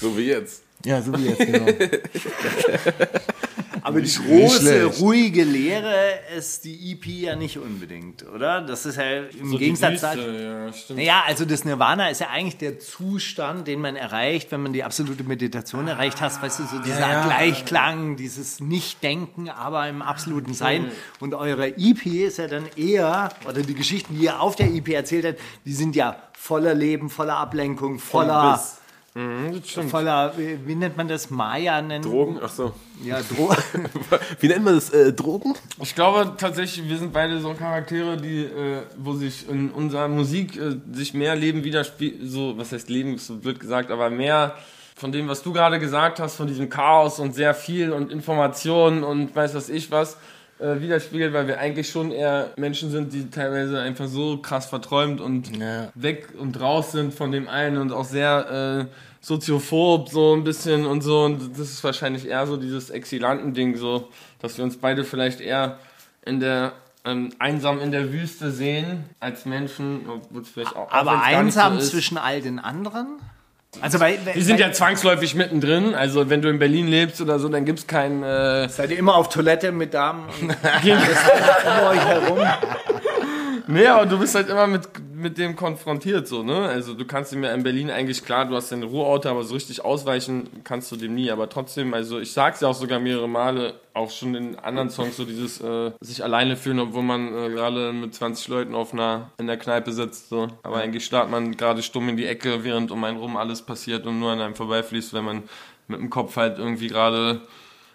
So wie jetzt. Ja, so wie jetzt, genau. Aber die große, ruhige Lehre ist die EP ja nicht unbedingt, oder? Das ist ja im So Gegensatz halt. ja, stimmt. Naja, also das Nirvana ist ja eigentlich der Zustand, den man erreicht, wenn man die absolute Meditation erreicht hat. Weißt du, so dieser ja. Gleichklang, dieses Nicht-Denken, aber im absoluten Sein. Und eure EP ist ja dann eher, oder die Geschichten, die ihr auf der EP erzählt habt, die sind ja voller Leben, voller Ablenkung, voller, voller, wie, wie nennt man das? Maya nennen? Drogen? Ach so. Ja, Drogen. Wie nennt man das? Äh, Drogen? Ich glaube tatsächlich, wir sind beide so Charaktere, die, äh, wo sich in unserer Musik äh, sich mehr Leben widerspiegelt, so, was heißt Leben, ist so blöd gesagt, aber mehr von dem, was du gerade gesagt hast, von diesem Chaos und sehr viel und Informationen und weiß was ich was, äh, widerspiegelt, weil wir eigentlich schon eher Menschen sind, die teilweise einfach so krass verträumt und Ja. weg und raus sind von dem einen und auch sehr äh, soziophob so ein bisschen und so und das ist wahrscheinlich eher so dieses Exilanten-Ding so, dass wir uns beide vielleicht eher in der ähm, einsam in der Wüste sehen als Menschen, obwohl es vielleicht auch Aber einsam so zwischen all den anderen? Also bei, Wir sind ja zwangsläufig mittendrin, also wenn du in Berlin lebst oder so, dann gibt's keinen äh, Seid ihr immer auf Toilette mit Damen und um euch herum? Nee, aber du bist halt immer mit, mit dem konfrontiert, so, ne? Also du kannst ihm ja in Berlin eigentlich, klar, du hast dein Ruheauto, aber so richtig ausweichen kannst du dem nie. Aber trotzdem, also ich sag's ja auch sogar mehrere Male, auch schon in anderen Songs, so dieses äh, sich alleine fühlen, obwohl man äh, gerade mit 20 Leuten auf einer, in der Kneipe sitzt, so. Aber eigentlich starrt man gerade stumm in die Ecke, während um einen rum alles passiert und nur an einem vorbeifließt, wenn man mit dem Kopf halt irgendwie gerade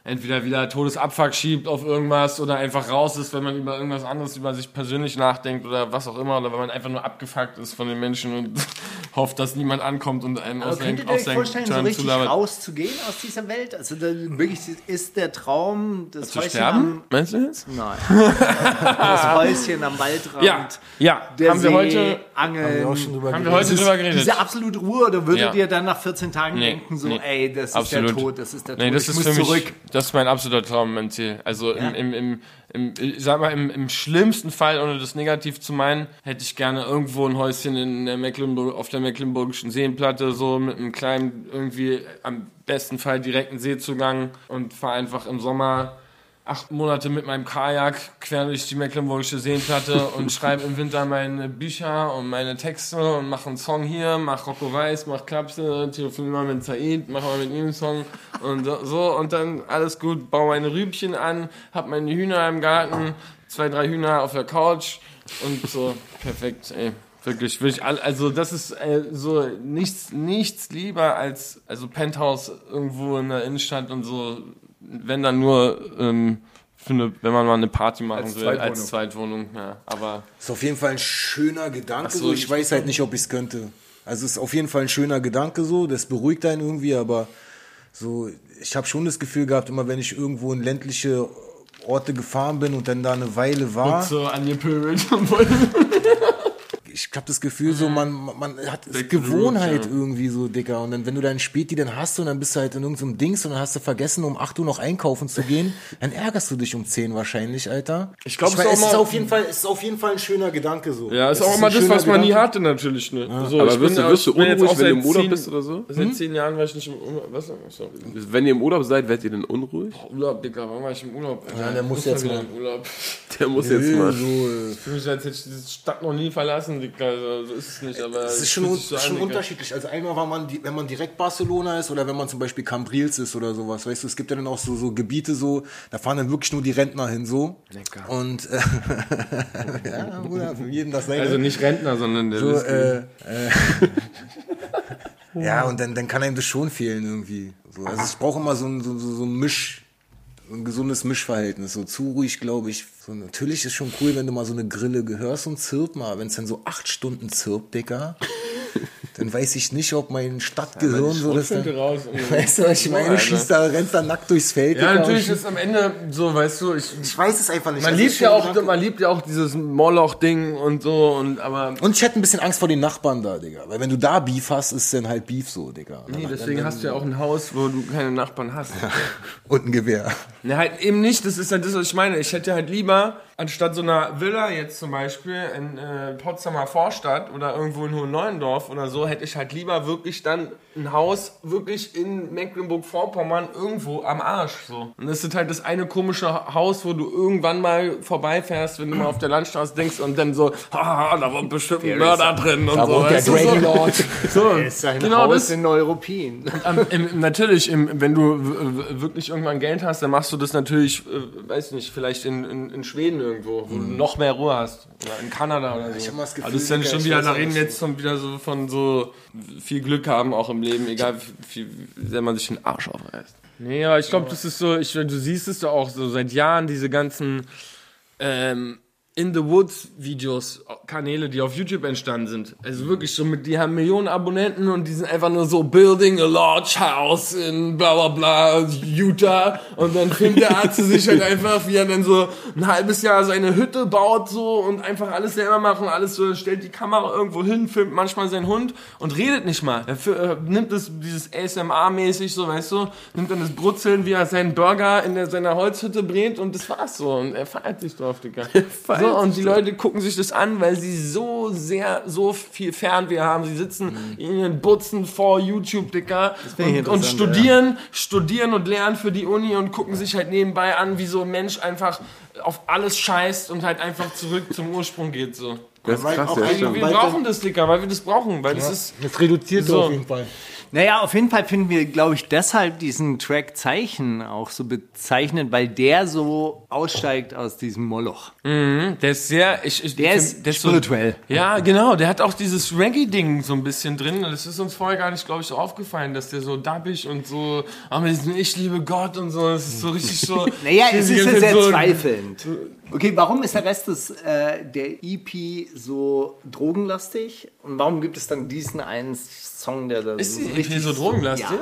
entweder wieder Todesabfuck schiebt auf irgendwas oder einfach raus ist, wenn man über irgendwas anderes über sich persönlich nachdenkt oder was auch immer oder wenn man einfach nur abgefuckt ist von den Menschen und hofft, dass niemand ankommt und einen Aber aus seinen, könntet ihr aus euch vorstellen, so Turn richtig rauszugehen aus dieser Welt? Also da, wirklich ist der Traum, das Zu Häuschen sterben? Meinst du jetzt? am... Nein. das Häuschen am Waldrand. Ja, ja. Der haben wir See, heute, Angeln. Haben wir auch schon drüber haben wir geredet. heute drüber geredet. Diese absolute Ruhe, oder würdet Ja. ihr dann nach 14 Tagen Nee, denken, so, nee. ey, das ist Absolut. der Tod, das ist der Tod, Nee, das ich ist muss für mich, zurück. Das ist mein absoluter Traum im Ziel. Also Ja. im, im, im, im, ich sag mal, im, im schlimmsten Fall, ohne das negativ zu meinen, hätte ich gerne irgendwo ein Häuschen in der Mecklenburg, auf der Mecklenburgischen Seenplatte, so mit einem kleinen, irgendwie am besten Fall direkten Seezugang und fahre einfach im Sommer acht Monate mit meinem Kajak quer durch die Mecklenburgische Seenplatte und schreibe im Winter meine Bücher und meine Texte und mache einen Song hier, mach Rocco Weiß, mach Klapse, telefoniere mal mit Said, mach mal mit ihm einen Song und so- und dann alles gut, baue meine Rübchen an, hab meine Hühner im Garten, zwei, drei Hühner auf der Couch und so, perfekt, ey. Wirklich, wirklich, also das ist äh, so nichts, nichts lieber als also Penthouse irgendwo in der Innenstadt und so, wenn dann nur ähm, für eine, wenn man mal eine Party machen Als will Zweitwohnung. als Zweitwohnung, ja. Aber Ist auf jeden Fall ein schöner Gedanke. So, ich ich- weiß halt nicht, ob ich es könnte. Also es ist auf jeden Fall ein schöner Gedanke so, das beruhigt einen irgendwie, aber so, ich habe schon das Gefühl gehabt, immer wenn ich irgendwo in ländliche Orte gefahren bin und dann da eine Weile war, so angepöbelt und. ich habe das Gefühl so, man, man hat Back to the Gewohnheit ja. irgendwie so, Dicker. Und dann, wenn du deinen Späti dann hast und dann bist du halt in irgendeinem Dings und dann hast du vergessen, um 8 Uhr noch einkaufen zu gehen, dann ärgerst du dich um 10 wahrscheinlich, Alter. Ich glaub, ich es ist auch es ist auf jeden Fall, es ist auf jeden Fall ein schöner Gedanke so. Ja, ist Es auch ein immer das, was man nie hatte natürlich. Ne? So, Aber ich wirst du- wirst du ich unruhig, auch wenn du im Urlaub bist oder so? Seit zehn Jahren war ich nicht im Urlaub. Was? Sorry. Wenn ihr im Urlaub seid, werdet ihr denn unruhig? Urlaub, Digga, wann war ich im Urlaub? Alter? Ja, der muss Ich jetzt mal. Der muss jetzt mal. So, äh, Ich fühle mich, als hätte ich diese Stadt noch nie verlassen, Also, so ist es nicht, aber. Es ist schon, so schon unterschiedlich. Also einmal war man, wenn man direkt Barcelona ist oder wenn man zum Beispiel Cambrils ist oder sowas, weißt du, es gibt ja dann auch so, so Gebiete so, da fahren dann wirklich nur die Rentner hin so. Lecker. Und äh, ja, Bruder, für jeden das seine. Also nicht Rentner, sondern der so, äh, äh, ja, und dann, dann kann einem das schon fehlen irgendwie. So, also ich brauche immer so ein, so, so, so ein Misch, ein gesundes Mischverhältnis. So zu ruhig, glaube ich. So, natürlich ist schon cool, wenn du mal so eine Grille gehörst und zirpen, aber wenn es dann so acht Stunden zirpt, Dicker, dann weiß ich nicht, ob mein Stadtgehirn so das dann, raus. Weißt du, was ich meine? Schießt da, rennst da nackt durchs Feld. Ja, natürlich ist am Ende so, weißt du, ich. ich weiß es einfach nicht. Man ist liebt ja auch, man liebt ja auch dieses Moloch-Ding und so und aber. Und ich hätte ein bisschen Angst vor den Nachbarn da, Digga. Weil wenn du da Beef hast, ist dann halt Beef so, Digga. Nee, deswegen hast du ja auch ein Haus, wo du keine Nachbarn hast. Und ein Gewehr. Ne, halt eben nicht, das ist halt das, was ich meine. Ich hätte halt lieber, anstatt so einer Villa jetzt zum Beispiel in äh, Potsdamer Vorstadt oder irgendwo in Hohenneuendorf oder so, hätte ich halt lieber wirklich dann ein Haus wirklich in Mecklenburg-Vorpommern irgendwo am Arsch so. Und das ist halt das eine komische Haus, wo du irgendwann mal vorbeifährst, wenn du mal auf der Landstraße denkst und dann so, haha, da wohnt bestimmt ein Mörder drin und Da so. der du, so. Dragon Lord. So, ist ein genau Haus das. in Neuruppin. Natürlich, im, wenn du wirklich irgendwann Geld hast, dann machst du das natürlich, äh, weiß nicht, vielleicht in, in, in Schweden irgendwo, wo du noch mehr Ruhe hast. Oder in Kanada oder so. Ich hab mal das Gefühl, Aber das ist dann schon wieder, da reden wir jetzt schon wieder so von so viel Glück haben auch im Leben, egal wie, wie sehr man sich den Arsch aufreißt. Nee, aber ich glaube, das ist so, ich, du siehst es doch auch so seit Jahren, diese ganzen ähm, In the Woods Videos, Kanäle, die auf YouTube entstanden sind. Also wirklich so mit, die haben Millionen Abonnenten und die sind einfach nur so Building a large house in bla bla bla Utah und dann filmt der Arzt sich halt einfach, wie er dann so ein halbes Jahr seine Hütte baut so und einfach alles selber macht und alles so, stellt die Kamera irgendwo hin, filmt manchmal seinen Hund und redet nicht mal. Er äh, nimmt das, dieses ASMR-mäßig so, weißt du, nimmt dann das Brutzeln, wie er seinen Burger in der, seiner Holzhütte brät und das war's so und er feiert sich drauf, Digga. So, und die Leute gucken sich das an, weil sie so sehr, so viel Fernweh haben. Sie sitzen in ihren Butzen vor YouTube, Dicker, und, und studieren, studieren und lernen für die Uni und gucken sich halt nebenbei an, wie so ein Mensch einfach auf alles scheißt und halt einfach zurück zum Ursprung geht, so. Das ist Weil krass, auch ja. Wir brauchen das, Dicker, weil wir das brauchen, weil das ist... Das reduziert So. auf jeden Fall. Naja, auf jeden Fall finden wir, glaube ich, deshalb diesen Track Zeichen auch so bezeichnend, weil der so aussteigt aus diesem Moloch. Der ist sehr, ich, ich, Der ich ist find- spirituell. So, ja, genau. Der hat auch dieses Reggae-Ding so ein bisschen drin. Das ist uns vorher gar nicht, glaube ich, so aufgefallen, dass der so dubbig und so, aber diesem Ich liebe Gott und so, das ist so richtig so. Naja, es ist ja sehr so, zweifelnd. Okay, warum ist der Rest des, äh, der EP so drogenlastig? Und warum gibt es dann diesen einen Song, der da Ist so die EP so drogenlastig?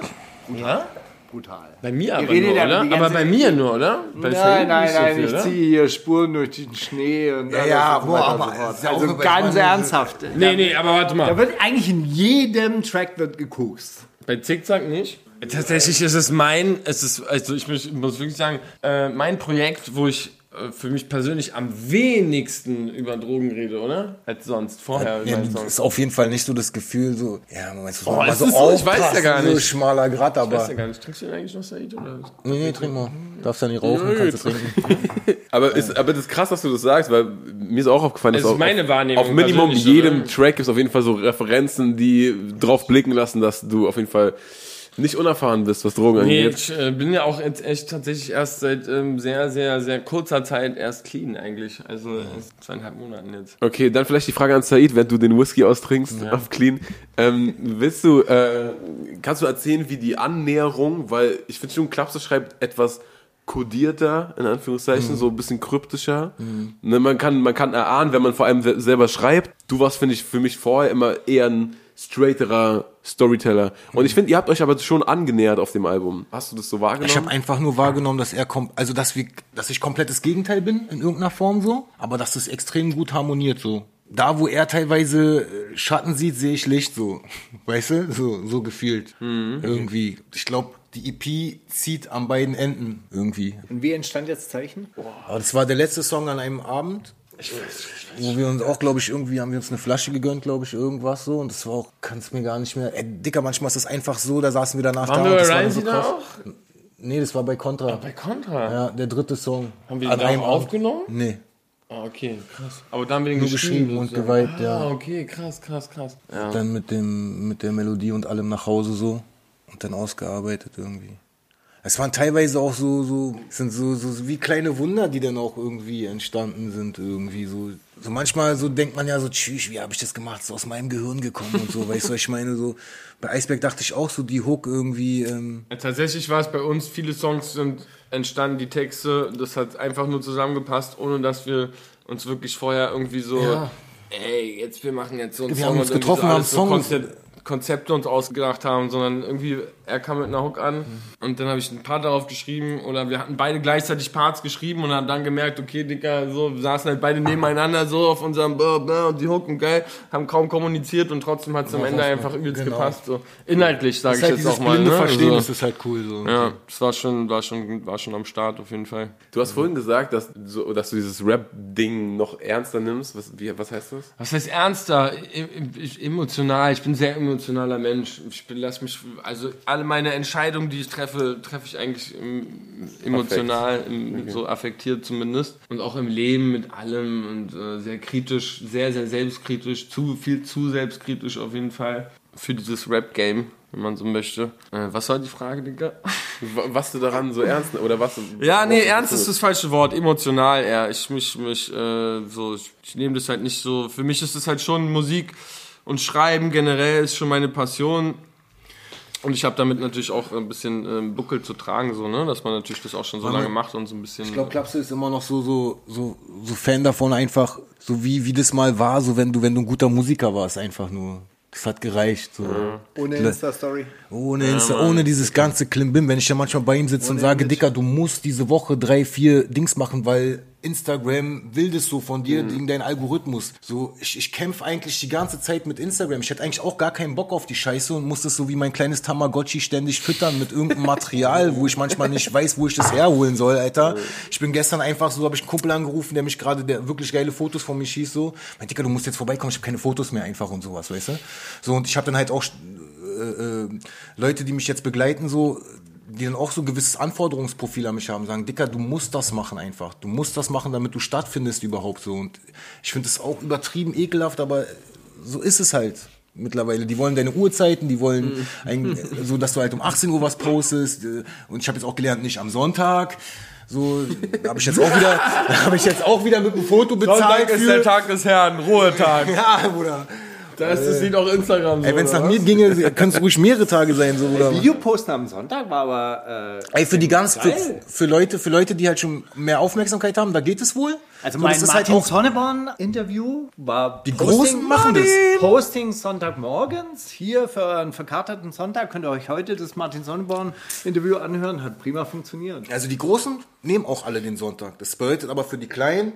Ja. brutal Bei mir aber nur, ja oder? Aber bei mir nur, oder? Bei Nein, nein, nicht so nein, viel, ich oder? ziehe hier Spuren durch den Schnee und ja, so boah, aber so ja Also ganz ernsthaft. Nee, nee, aber warte Da mal. wird eigentlich in jedem Track wird gekokst. Bei Zickzack nicht. Tatsächlich ist es mein, es ist, also ich muss, ich muss wirklich sagen, äh, mein Projekt, wo ich für mich persönlich am wenigsten über Drogen rede, oder? Als sonst vorher. Ja, Songs. ist auf jeden Fall nicht so das Gefühl, so, ja, Moment, so, Oh, mal das so? Ich weiß ja gar aufpassen, So nicht. schmaler Grad, Ich aber. weiß ja gar nicht. Trinkst du denn eigentlich noch Said? Oder? Nee, nee, trink mal. Darfst ja nicht rauchen, kannst du trinken. Aber, ist, aber das ist krass, dass du das sagst, weil mir ist auch aufgefallen, dass auf, meine Wahrnehmung auf Minimum jedem oder? Track gibt es auf jeden Fall so Referenzen, die drauf blicken lassen, dass du auf jeden Fall nicht unerfahren bist, was Drogen Nee, angeht. ich äh, bin ja auch jetzt echt tatsächlich erst seit ähm, sehr, sehr, sehr kurzer Zeit erst clean eigentlich. Also erst zweieinhalb Monaten jetzt. Okay, dann vielleicht die Frage an Said, wenn du den Whisky austrinkst auf Clean. Ähm, willst du, äh, kannst du erzählen, wie die Annäherung, weil ich finde schon, Klapse schreibt etwas kodierter, in Anführungszeichen, so ein bisschen kryptischer. Ne, man, kann, man kann erahnen, wenn man vor allem se- selber schreibt. Du warst, finde ich, für mich vorher immer eher ein straighterer Storyteller. Und ich finde, ihr habt euch aber schon angenähert auf dem Album. Hast du das so wahrgenommen? Ich habe einfach nur wahrgenommen, dass er kommt, also dass wir, dass ich komplettes Gegenteil bin in irgendeiner Form so, aber dass es extrem gut harmoniert so. Da, wo er teilweise äh, Schatten sieht, sehe ich Licht so, weißt du, so so gefühlt irgendwie. Ich glaube, die EP zieht an beiden Enden irgendwie. Und wie entstand jetzt Zeichen? Aber das war der letzte Song an einem Abend. Wo wir uns auch, glaube ich, irgendwie haben wir uns eine Flasche gegönnt, glaube ich, irgendwas so. Und das war auch, kann's mir gar nicht mehr. Ey, Dicker, manchmal ist das einfach so, da saßen wir danach Waren da. wir und das war so da krass. auch? Nee, das war bei Contra. Bei Contra. Ja, der dritte Song. Haben wir den Abend. aufgenommen? Nee. Ah, okay, krass. Aber dann haben wir den Nur geschrieben, und sozusagen. geweiht, ja. Ah, okay, krass, krass, krass. Ja. Dann mit dem, mit der Melodie und allem nach Hause so. Und dann ausgearbeitet irgendwie. Es waren teilweise auch so, so, sind so, so wie kleine Wunder, die dann auch irgendwie entstanden sind, irgendwie so. So manchmal so denkt man ja so, tschüss, wie habe ich das gemacht? Ist aus meinem Gehirn gekommen und so, weißt du, was ich meine? So, bei Eisberg dachte ich auch so, die Hook irgendwie, ähm, Ja, Tatsächlich war es bei uns, viele Songs sind entstanden, die Texte, das hat einfach nur zusammengepasst, ohne dass wir uns wirklich vorher irgendwie so, Ja. ey, jetzt wir machen jetzt so einen Wir Song haben uns getroffen, so haben so Songs- Konzept, Konzepte uns ausgedacht haben, sondern irgendwie, er kam mit einer Hook an und dann habe ich ein Part darauf geschrieben oder wir hatten beide gleichzeitig Parts geschrieben und haben dann gemerkt, okay, Dicker, so, wir saßen halt beide nebeneinander so auf unserem Blah, blah, und die Hook und geil, haben kaum kommuniziert und trotzdem hat es am Ende einfach übelst Genau. gepasst, so. Inhaltlich, sage ich halt jetzt auch mal. blinde Ne? Verstehen, Also- das ist halt cool so. ja, das war schon, war schon, war schon am Start auf jeden Fall. Du hast vorhin gesagt, dass, so, dass du dieses Rap-Ding noch ernster nimmst. Was, wie, was heißt das? Was heißt ernster? E- emotional. Ich bin ein sehr emotionaler Mensch. Ich bin, lass mich, also alle meine Entscheidungen, die ich treffe, treffe ich eigentlich emotional, im, so affektiert zumindest. Und auch im Leben mit allem und äh, sehr kritisch, sehr, sehr selbstkritisch, zu viel zu selbstkritisch auf jeden Fall. Für dieses Rap-Game, wenn man so möchte. Äh, was war die Frage, Digga? Wa- Was du daran so ernst oder was? Ja, nee, ernst ist das falsche Wort, emotional eher. Ich mich, mich, äh, so, ich, ich nehme das halt nicht so. Für mich ist es halt schon Musik und Schreiben generell ist schon meine Passion. Und ich habe damit natürlich auch ein bisschen ähm, Buckel zu tragen, so, ne? Dass man natürlich das auch schon so lange macht und so ein bisschen. Ich glaube, Klapse ist immer noch so, so, so, so Fan davon einfach, so wie, wie das mal war, so wenn du, wenn du ein guter Musiker warst, einfach nur. Das hat gereicht, so. Ohne Insta-Story. Ohne, Insta, ohne dieses ganze Klimbim, wenn ich ja manchmal bei ihm sitze und sage, Dicker, du musst diese Woche drei, vier Dings machen, weil Instagram will das so von dir, wegen dein Algorithmus. So, ich, ich kämpfe eigentlich die ganze Zeit mit Instagram. Ich hätte eigentlich auch gar keinen Bock auf die Scheiße und muss das so wie mein kleines Tamagotchi ständig füttern mit irgendeinem Material, wo ich manchmal nicht weiß, wo ich das herholen soll, Alter. Ich bin gestern einfach so, habe ich einen Kumpel angerufen, der mich gerade, der wirklich geile Fotos von mir schießt, so. Mein Dicker, du musst jetzt vorbeikommen, ich habe keine Fotos mehr einfach und sowas, weißt du? So, und ich habe dann halt auch äh, äh, Leute, die mich jetzt begleiten, so, die dann auch so ein gewisses Anforderungsprofil an mich haben, sagen, Dicker, du musst das machen einfach. Du musst das machen, damit du stattfindest überhaupt so. Und ich finde das auch übertrieben ekelhaft, aber so ist es halt mittlerweile. Die wollen deine Ruhezeiten, die wollen ein, so, dass du halt um 18 Uhr was postest. Und ich habe jetzt auch gelernt, nicht am Sonntag. So habe ich jetzt auch wieder, habe ich jetzt auch wieder mit einem Foto bezahlt für. Tag des Herrn, Ruhetag. Ja, Bruder. Das ist sieht auch Instagram so. Ey, wenn es oder nach was? mir ginge, können es ruhig mehrere Tage sein, so, Bruder. Videoposten am Sonntag war aber. Äh, Ey, für die ganz, für, für Leute, für Leute, die halt schon mehr Aufmerksamkeit haben, da geht es wohl. also So, mein das ist Martin halt auch, Sonneborn-Interview war. Die Großen machen das. Posting Sonntagmorgens. Hier für einen verkaterten Sonntag könnt ihr euch heute das Martin Sonneborn-Interview anhören. Hat prima funktioniert. also die Großen nehmen auch alle den Sonntag. Das bedeutet aber für die Kleinen,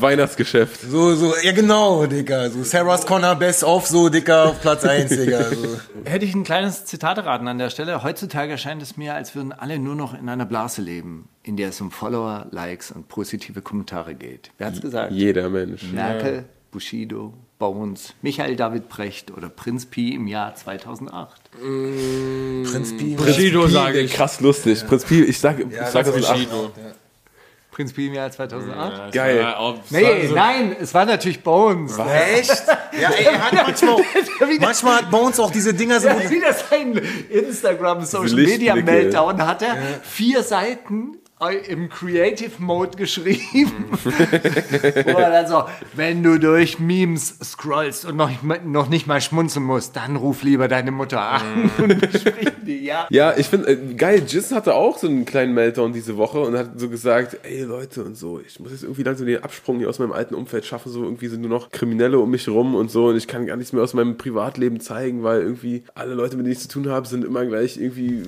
Weihnachtsgeschäft. so, so, ja genau, Digga. So Sarah's Connor Best of, so, Dicker, auf Platz 1, Digga. So. Hätte ich ein kleines Zitat raten an der Stelle. Heutzutage erscheint es mir, als würden alle nur noch in einer Blase leben, in der es um Follower, Likes und positive Kommentare geht. Wer hat's gesagt? Jeder Mensch. Merkel, Bushido, Bones, Michael David Brecht oder Prinz Pi im Jahr 2008. Prinz Pi. Bushido sage ich. Krass lustig. Prinz Pi, ich sag, ich sag das in. Bushido. Prinz Pi im Jahr 2008? Geil. Ja, auch- Nee, so- nein, es war natürlich Bones. Echt? Ja, ey, er hat manchmal, manchmal hat Bones auch diese Dinger so. Der wieder seinen Instagram Social Diese Media Lichtblicke. Meltdown hat er vier Seiten im Creative Mode geschrieben. Wo er dann so, wenn du durch Memes scrollst und noch, nicht mal- noch nicht mal schmunzeln musst, dann ruf lieber deine Mutter an und besprich die, ja. Ja, ich finde, äh, geil, Jizz hatte auch so einen kleinen Meltdown diese Woche und hat so gesagt, ey Leute und so, ich muss jetzt irgendwie langsam den Absprung hier aus meinem alten Umfeld schaffen, so irgendwie sind nur noch Kriminelle um mich rum und so und ich kann gar nichts mehr aus meinem Privatleben zeigen, weil irgendwie alle Leute, mit denen ich zu tun habe, sind immer gleich irgendwie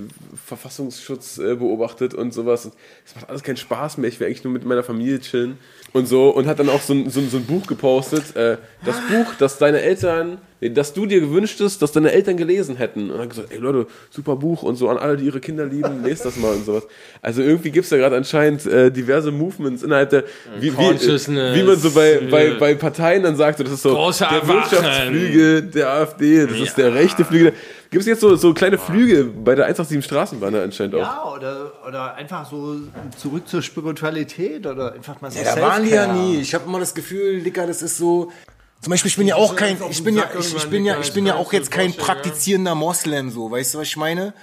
Verfassungsschutz äh, beobachtet und sowas und es macht alles keinen Spaß mehr, ich will eigentlich nur mit meiner Familie chillen und so. Und hat dann auch so ein, so ein, so ein Buch gepostet, äh, das Buch, das deine Eltern, nee, das du dir gewünschtest, dass deine Eltern gelesen hätten und hat gesagt, ey Leute, super Buch und so an alle, die ihre Kinder lieben, lest das mal und sowas. Also irgendwie gibt's da gerade anscheinend äh, diverse Movements innerhalb der, wie, wie, Consciousness, wie man so bei, bei, äh, bei Parteien dann sagt, so, das ist so Große der Erwachen. Wirtschaftsflügel der AfD, das ist der rechte Flügel. Gibt es jetzt so, so kleine Flüge bei der 187 Straßenbahn anscheinend auch? Ja, oder, oder einfach so zurück zur Spiritualität oder einfach mal so Ja, da waren die ja nie. Ich habe immer das Gefühl, Dicker, das ist so. Zum Beispiel, ich bin ja auch kein, ich bin ja, ich, ich bin ja, ich bin ja auch jetzt kein praktizierender Moslem, so, weißt du, was ich meine?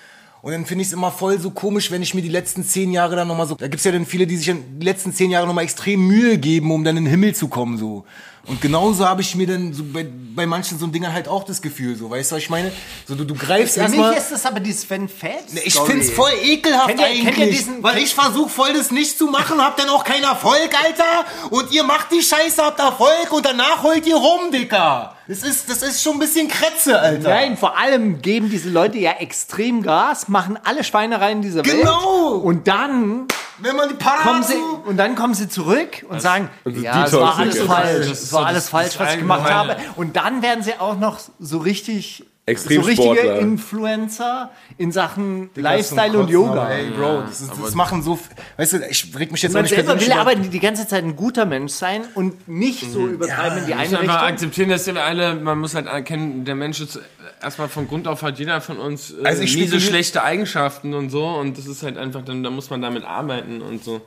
Und dann finde ich es immer voll so komisch, wenn ich mir die letzten zehn Jahre dann nochmal so, da gibt's ja dann viele, die sich in die letzten zehn Jahre nochmal extrem Mühe geben, um dann in den Himmel zu kommen, so. Und genauso habe ich mir dann so bei, bei manchen so Dingern halt auch das Gefühl, so, weißt du, was ich meine? So, du, du greifst Für erstmal. mich ist das aber die Sven Fats. Ich find's voll ekelhaft Kennt ihr- eigentlich, kennt ihr diesen- weil ich versuche voll das nicht zu machen, hab dann auch keinen Erfolg, Alter. Und ihr macht die Scheiße, habt Erfolg und danach heult ihr rum, Dicker. Das ist, das ist schon ein bisschen Kretze, Alter. Nein, vor allem geben diese Leute ja extrem Gas, machen alle Schweinereien dieser Welt. Genau. Und dann Wenn man die Parade kommen sie, und dann kommen sie zurück und sagen, und ja, es war alles falsch, es war alles falsch, was ich gemacht habe. Und dann werden sie auch noch so richtig, so Extremsportler. richtige Influencer in Sachen Digga, Lifestyle und Yoga. aber Ey, Bro, das, ist, das machen so, weißt du, ich reg mich jetzt auch Man nicht selber will aber die, ganze Zeit ein guter Mensch sein und nicht so übertreiben in die eine einfach Richtung. akzeptieren, dass wir alle, man muss halt erkennen, der Mensch ist erstmal von Grund auf hat jeder von uns äh, Also ich miese, schlechte Eigenschaften und so und das ist halt einfach, dann da muss man damit arbeiten und so.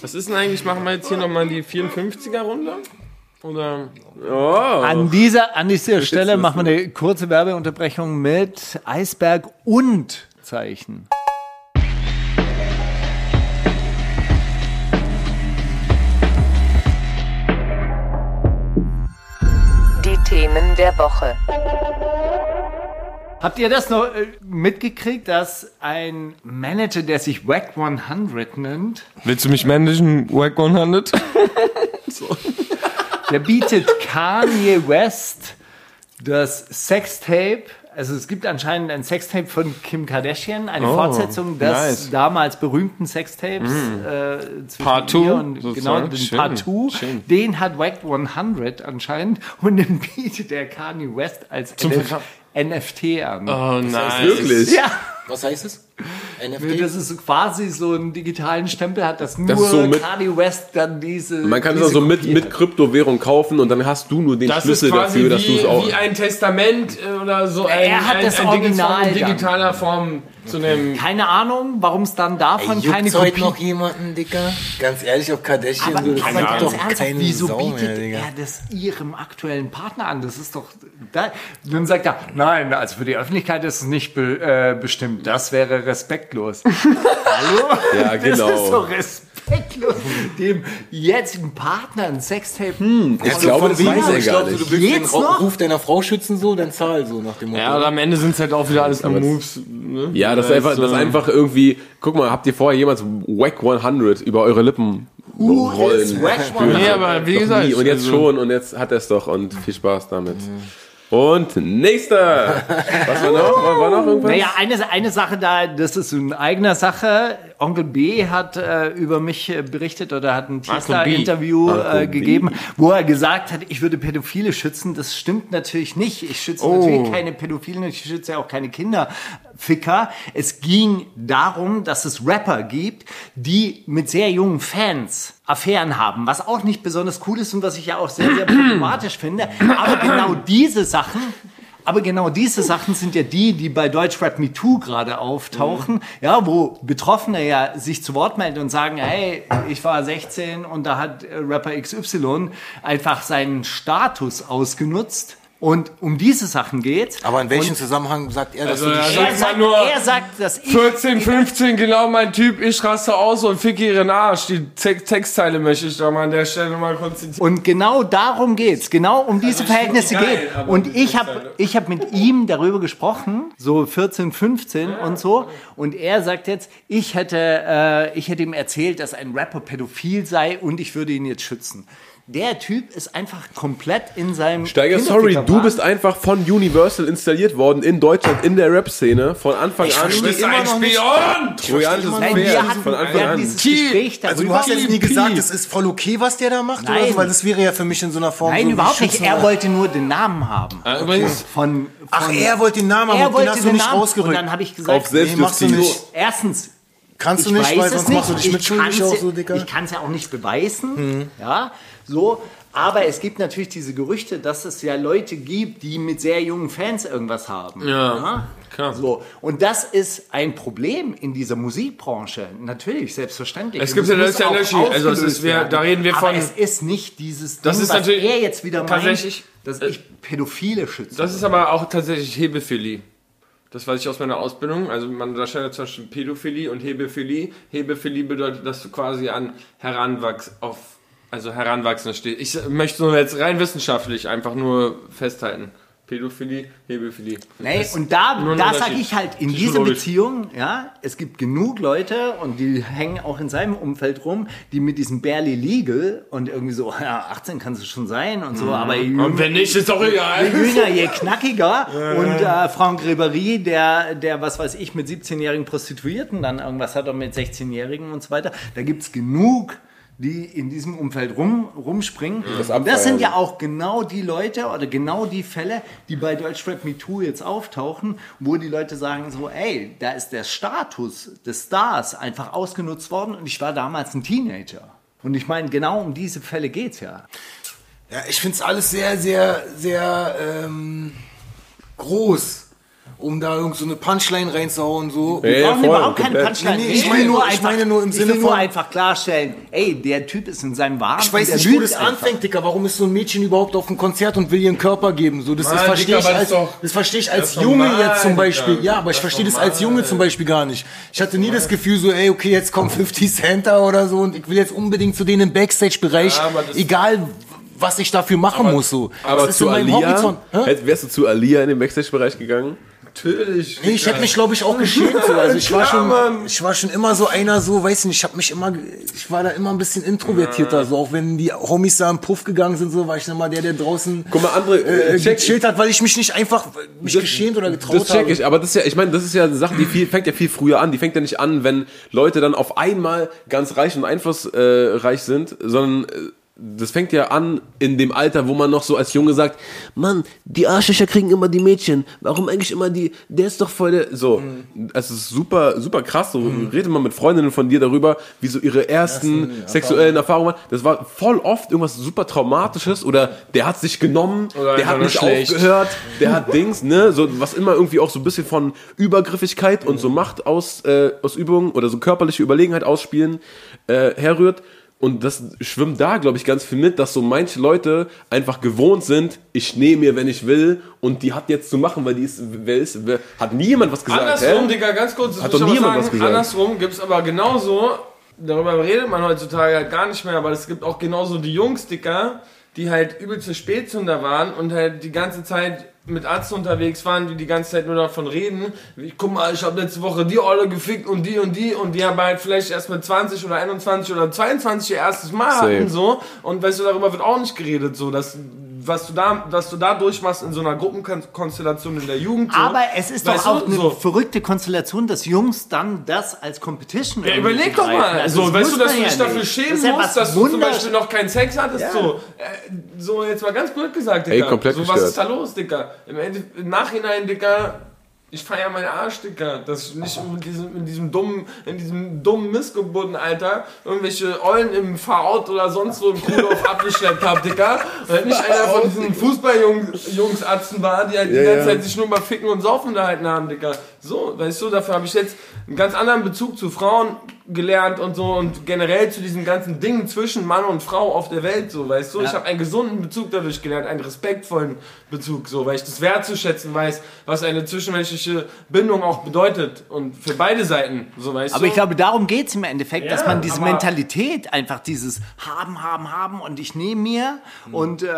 Was ist denn eigentlich, machen wir jetzt hier nochmal die 54er Oder? An dieser, an dieser Stelle machen wir eine kurze Werbeunterbrechung mit Eisberg und Zeichen. Die Themen der Woche. Habt ihr das noch äh, mitgekriegt, dass ein Manager, der sich WAC 100 nennt, Willst du mich managen, Wack 100? der bietet Kanye West das Sextape. Also es gibt anscheinend ein Sextape von Kim Kardashian, eine Fortsetzung des nice. damals berühmten Sextapes äh, zwischen Part ihr two, und genau sozusagen. den Schön, Part 2. schön. Den hat WAC 100 anscheinend und den bietet der Kanye West als NF Verkauf. NFT an. Oh nein. Wirklich? Ja, Was heißt es? NFT? Das ist quasi so einen digitalen Stempel hat, dass nur ist so mit- Kanye West dann diese. Man kann es also mit, mit. Kryptowährung kaufen und dann hast du nur den Das Schlüssel ist quasi dafür, dass du es auch. wie ein Testament äh, oder so. Er ein, hat ein, das ein in Original dann. digitaler Form zu nehmen. Keine Ahnung, warum es dann davon keine Juckt's heute Kopie noch jemanden, Dicker? Ganz ehrlich, ob Kardashian Aber, das aber doch ernsthaft, keine wieso Sau bietet mehr, Digga. er das ihrem aktuellen Partner an? Das ist doch. Da, dann sagt er, nein, also für die Öffentlichkeit ist es nicht be, äh, bestimmt. Das wäre respektlos. Hallo? Ja, genau. Das ist doch respektlos, dem jetzigen Partner ein Sextape. Hm, Ich glaube, das weiß er ich gar glaube, nicht. du willst den Jetzt Ra- noch? Ruf deiner Frau schützen, so, dann zahl so nach dem Motto. Ja, und am Ende sind es halt auch wieder alles nur Aber Moves. Ne? Ja, das ist einfach, das ist einfach irgendwie, guck mal, habt ihr vorher jemals Wack 100 über eure Lippen rollen? Nee, aber wie gesagt. Und jetzt also- schon und jetzt hat er es doch und viel Spaß damit. Und nächster! Was war noch? War, noch irgendwas? Naja, eine, eine Sache da, das ist in eigener Sache. Onkel B hat äh, über mich äh, berichtet oder hat ein Uncle äh, gegeben, wo er gesagt hat, ich würde Pädophile schützen. Das stimmt natürlich nicht. Ich schütze natürlich keine Pädophilen, ich schütze ja auch keine Kinderficker. Es ging darum, dass es Rapper gibt, die mit sehr jungen Fans Affären haben, was auch nicht besonders cool ist und was ich ja auch sehr, sehr problematisch finde. Aber genau diese Sachen aber genau diese Sachen sind ja die, die bei Deutschrap Me Too gerade auftauchen, ja, wo Betroffene ja sich zu Wort melden und sagen, hey, ich war 16 und da hat Rapper XY einfach seinen Status ausgenutzt. Und um diese Sachen geht's. Aber in welchem Und Zusammenhang sagt er, dass Also, du ja, sag er sagt, nur- er sagt, dass ich 14, 15, genau mein Typ, ich raste aus und fick ihren Arsch. Die Te Textteile möchte ich da mal an der Stelle mal kurz zitieren. Und genau darum geht's, genau um diese Also Verhältnisse die geil, geht. Und die ich habe ich hab mit ihm darüber gesprochen, so 14, 15 und so. Und er sagt jetzt, ich hätte, äh, ich hätte ihm erzählt, dass ein Rapper pädophil sei und ich würde ihn jetzt schützen. Der Typ ist einfach komplett in seinem Steiger, sorry, du bist einfach von Universal installiert worden in Deutschland, in der Rap-Szene, von Anfang an. versteh bist immer ein noch nicht- Spion! Trojanisches Nein, wir Pferd, hatten, von wir Anfang hatten an. dieses Gespräch darüber. Also du hast jetzt nie gesagt, es ist voll okay, was der da macht, oder Nein. so? Weil das wäre ja für mich in so einer Form Nein, so überhaupt nicht. Er wollte nur den Namen haben. Äh, Übrigens, Von, von Ach, er wollte den Namen haben er und den wollte hast du den nicht Namen. Und rausgerückt. dann habe ich gesagt, Auf. Nee, machst du nicht. Erstens, Kannst du ich nicht, weiß weil es sonst nicht. machst du dich ich mitschuldig auch so, Dicker. Ich kann es ja auch nicht beweisen. Ja, so. Aber es gibt natürlich diese Gerüchte, dass es ja Leute gibt, die mit sehr jungen Fans irgendwas haben. Ja, klar. So. Und das ist ein Problem in dieser Musikbranche. Natürlich, selbstverständlich. Es gibt ja- das ist ja. Also es ist- wir- da reden wir Aber von- es ist nicht dieses Das Ding, ist was natürlich er jetzt wieder meint, tatsächlich- dass ich Pädophile schütze. das ist aber auch tatsächlich Hebephilie. Das weiß ich aus meiner Ausbildung. Also man unterscheidet zwischen Pädophilie und Hebephilie. Hebephilie bedeutet, dass du quasi an Heranwachs auf also Heranwachsende stehst. Ich möchte nur jetzt rein wissenschaftlich einfach nur festhalten. Pädophilie, Hebephilie. Nee, Das und da, da sage ich halt, in dieser. Beziehung, ja, es gibt genug Leute und die hängen auch in seinem Umfeld rum, die mit diesem barely legal und irgendwie so, ja, 18 kannst du schon sein und so, aber je Mhm. Und wenn nicht, ist doch je egal. jünger, je knackiger. Und äh, Franck Ribéry, der, der, was weiß ich, mit 17-jährigen Prostituierten dann irgendwas hat und mit 16-jährigen und so weiter, da gibt's genug die in diesem Umfeld rum, rumspringen. Das das sind abfeiern. ja auch genau die Leute oder genau die Fälle, die bei Deutschrap Me Too jetzt auftauchen, wo die Leute sagen so, ey, da ist der Status des Stars einfach ausgenutzt worden und ich war damals ein Teenager. Und ich meine, genau um diese Fälle geht's ja. Ja, ich finde es alles sehr, sehr, sehr ähm, groß, um da irgend so eine Punchline reinzuhauen. So. Wir brauchen voll, überhaupt keine komplett. Punchline. Nee, nee, ich meine nur- ich meine nur im ich Sinne will nur von- einfach klarstellen, ey, der Typ ist in seinem Wahn. Ich weiß nicht, wo das anfängt, Dicker. Warum ist so ein Mädchen überhaupt auf ein Konzert und will ihren Körper geben? So, das, das Mann, verstehe Dicker, ich aber das als, doch- das verstehe ich als das Junge normal, jetzt zum Beispiel. Dicker. Ja, aber ich Das verstehe das als. Junge zum Beispiel gar nicht. Ich hatte nie das Gefühl so, ey, okay, jetzt kommt 50 Center oder so und ich will jetzt unbedingt zu denen im Backstage-Bereich, Ja, aber das- egal was ich dafür machen muss. So. Aber das zu Alia, Horizont. Hä? hätt- wärst du zu Alia in den Backstage-Bereich gegangen? Natürlich. Nee, ich hätte mich, glaube ich, auch geschämt. So. Also ich war schon, ich war schon immer so einer, so, weiß nicht, ich habe mich immer, ich war da immer ein bisschen introvertierter. So, auch wenn die Homies da im Puff gegangen sind, so war ich mal der, der draußen Guck mal, andere, äh, äh, check- gechillt hat, weil ich mich nicht einfach mich geschämt oder getraut Das check habe. ich, aber das ist ja, ich meine, das ist ja eine Sache, die viel, fängt ja viel früher an. Die fängt ja nicht an, wenn Leute dann auf einmal ganz reich und einflussreich sind, sondern äh, das fängt ja an in dem Alter, wo man noch so als Junge sagt, Mann, die Arschlöcher kriegen immer die Mädchen. Warum eigentlich immer die, der ist doch voll der, so. Es ist super, super krass, so. Rede mal mit Freundinnen von dir darüber, wie so ihre ersten sexuellen Erfahrungen waren. Das war voll oft irgendwas super Traumatisches oder der hat sich genommen, Oder der hat nicht schlecht. aufgehört, der hat Dings, ne, so, was immer irgendwie auch so ein bisschen von Übergriffigkeit und so Machtausübung äh, Ausübung oder so körperliche Überlegenheit ausspielen äh, herrührt. Und das schwimmt da, glaube ich, ganz viel mit, dass so manche Leute einfach gewohnt sind, ich nehme mir, wenn ich will, und die hat jetzt zu machen, weil die ist, wer ist, wer, hat nie jemand was gesagt, Andersrum, hä? Digga, ganz kurz, das Hat doch niemand was sagen, gesagt. andersrum gibt es aber genauso, darüber redet man heutzutage halt gar nicht mehr, aber es gibt auch genauso die Jungs, Dicker, die halt übelste Spätzünder waren und halt die ganze Zeit mit Ärzten unterwegs waren, die die ganze Zeit nur davon reden, wie, guck mal, ich habe letzte Woche die Olle gefickt und die und die und die haben halt vielleicht erst mit 20 oder 21 oder 22 ihr erstes Mal Same. hatten, so, und weißt du, darüber wird auch nicht geredet, so, dass was du da, was du da durchmachst in so einer Gruppenkonstellation in der Jugend. So. Aber es ist doch Weißt du, auch eine so. verrückte Konstellation, dass Jungs dann das als Competition Ja, überleg doch mal, Also so, weißt du, dass du dich ja dafür nicht. schämen Das ja musst, dass du zum Beispiel noch keinen Sex hattest, Ja. so, äh, so, jetzt mal ganz blöd gesagt, Digga. Ey, komplett so, was ist da gestört. los, Digga? Im, Ende, Im Nachhinein, Digga, ich feier meinen Arsch, Digga, dass ich nicht in diesem, in diesem dummen, in diesem dummen Missgeburten, Alter, irgendwelche Eulen im Fahrrad oder sonst wo im Kuhdorf abgeschleppt hab, Digga. Und nicht einer von diesen Fußballjungs-Atzen war, die halt die Ja, ganze. Zeit sich nur mal ficken und saufen unterhalten haben, Digga. So, weißt du, dafür habe ich jetzt einen ganz anderen Bezug zu Frauen gelernt und so und generell zu diesen ganzen Dingen zwischen Mann und Frau auf der Welt, so, weißt du. Ich habe einen gesunden Bezug dadurch gelernt, einen respektvollen Bezug, so, weil ich das wertzuschätzen weiß, was eine zwischenmenschliche Bindung auch bedeutet und für beide Seiten, so, weißt Aber du. ich glaube, darum geht es im Endeffekt, Ja, dass man diese Mentalität, einfach dieses Haben, Haben, Haben und ich nehme mir Mhm. und äh,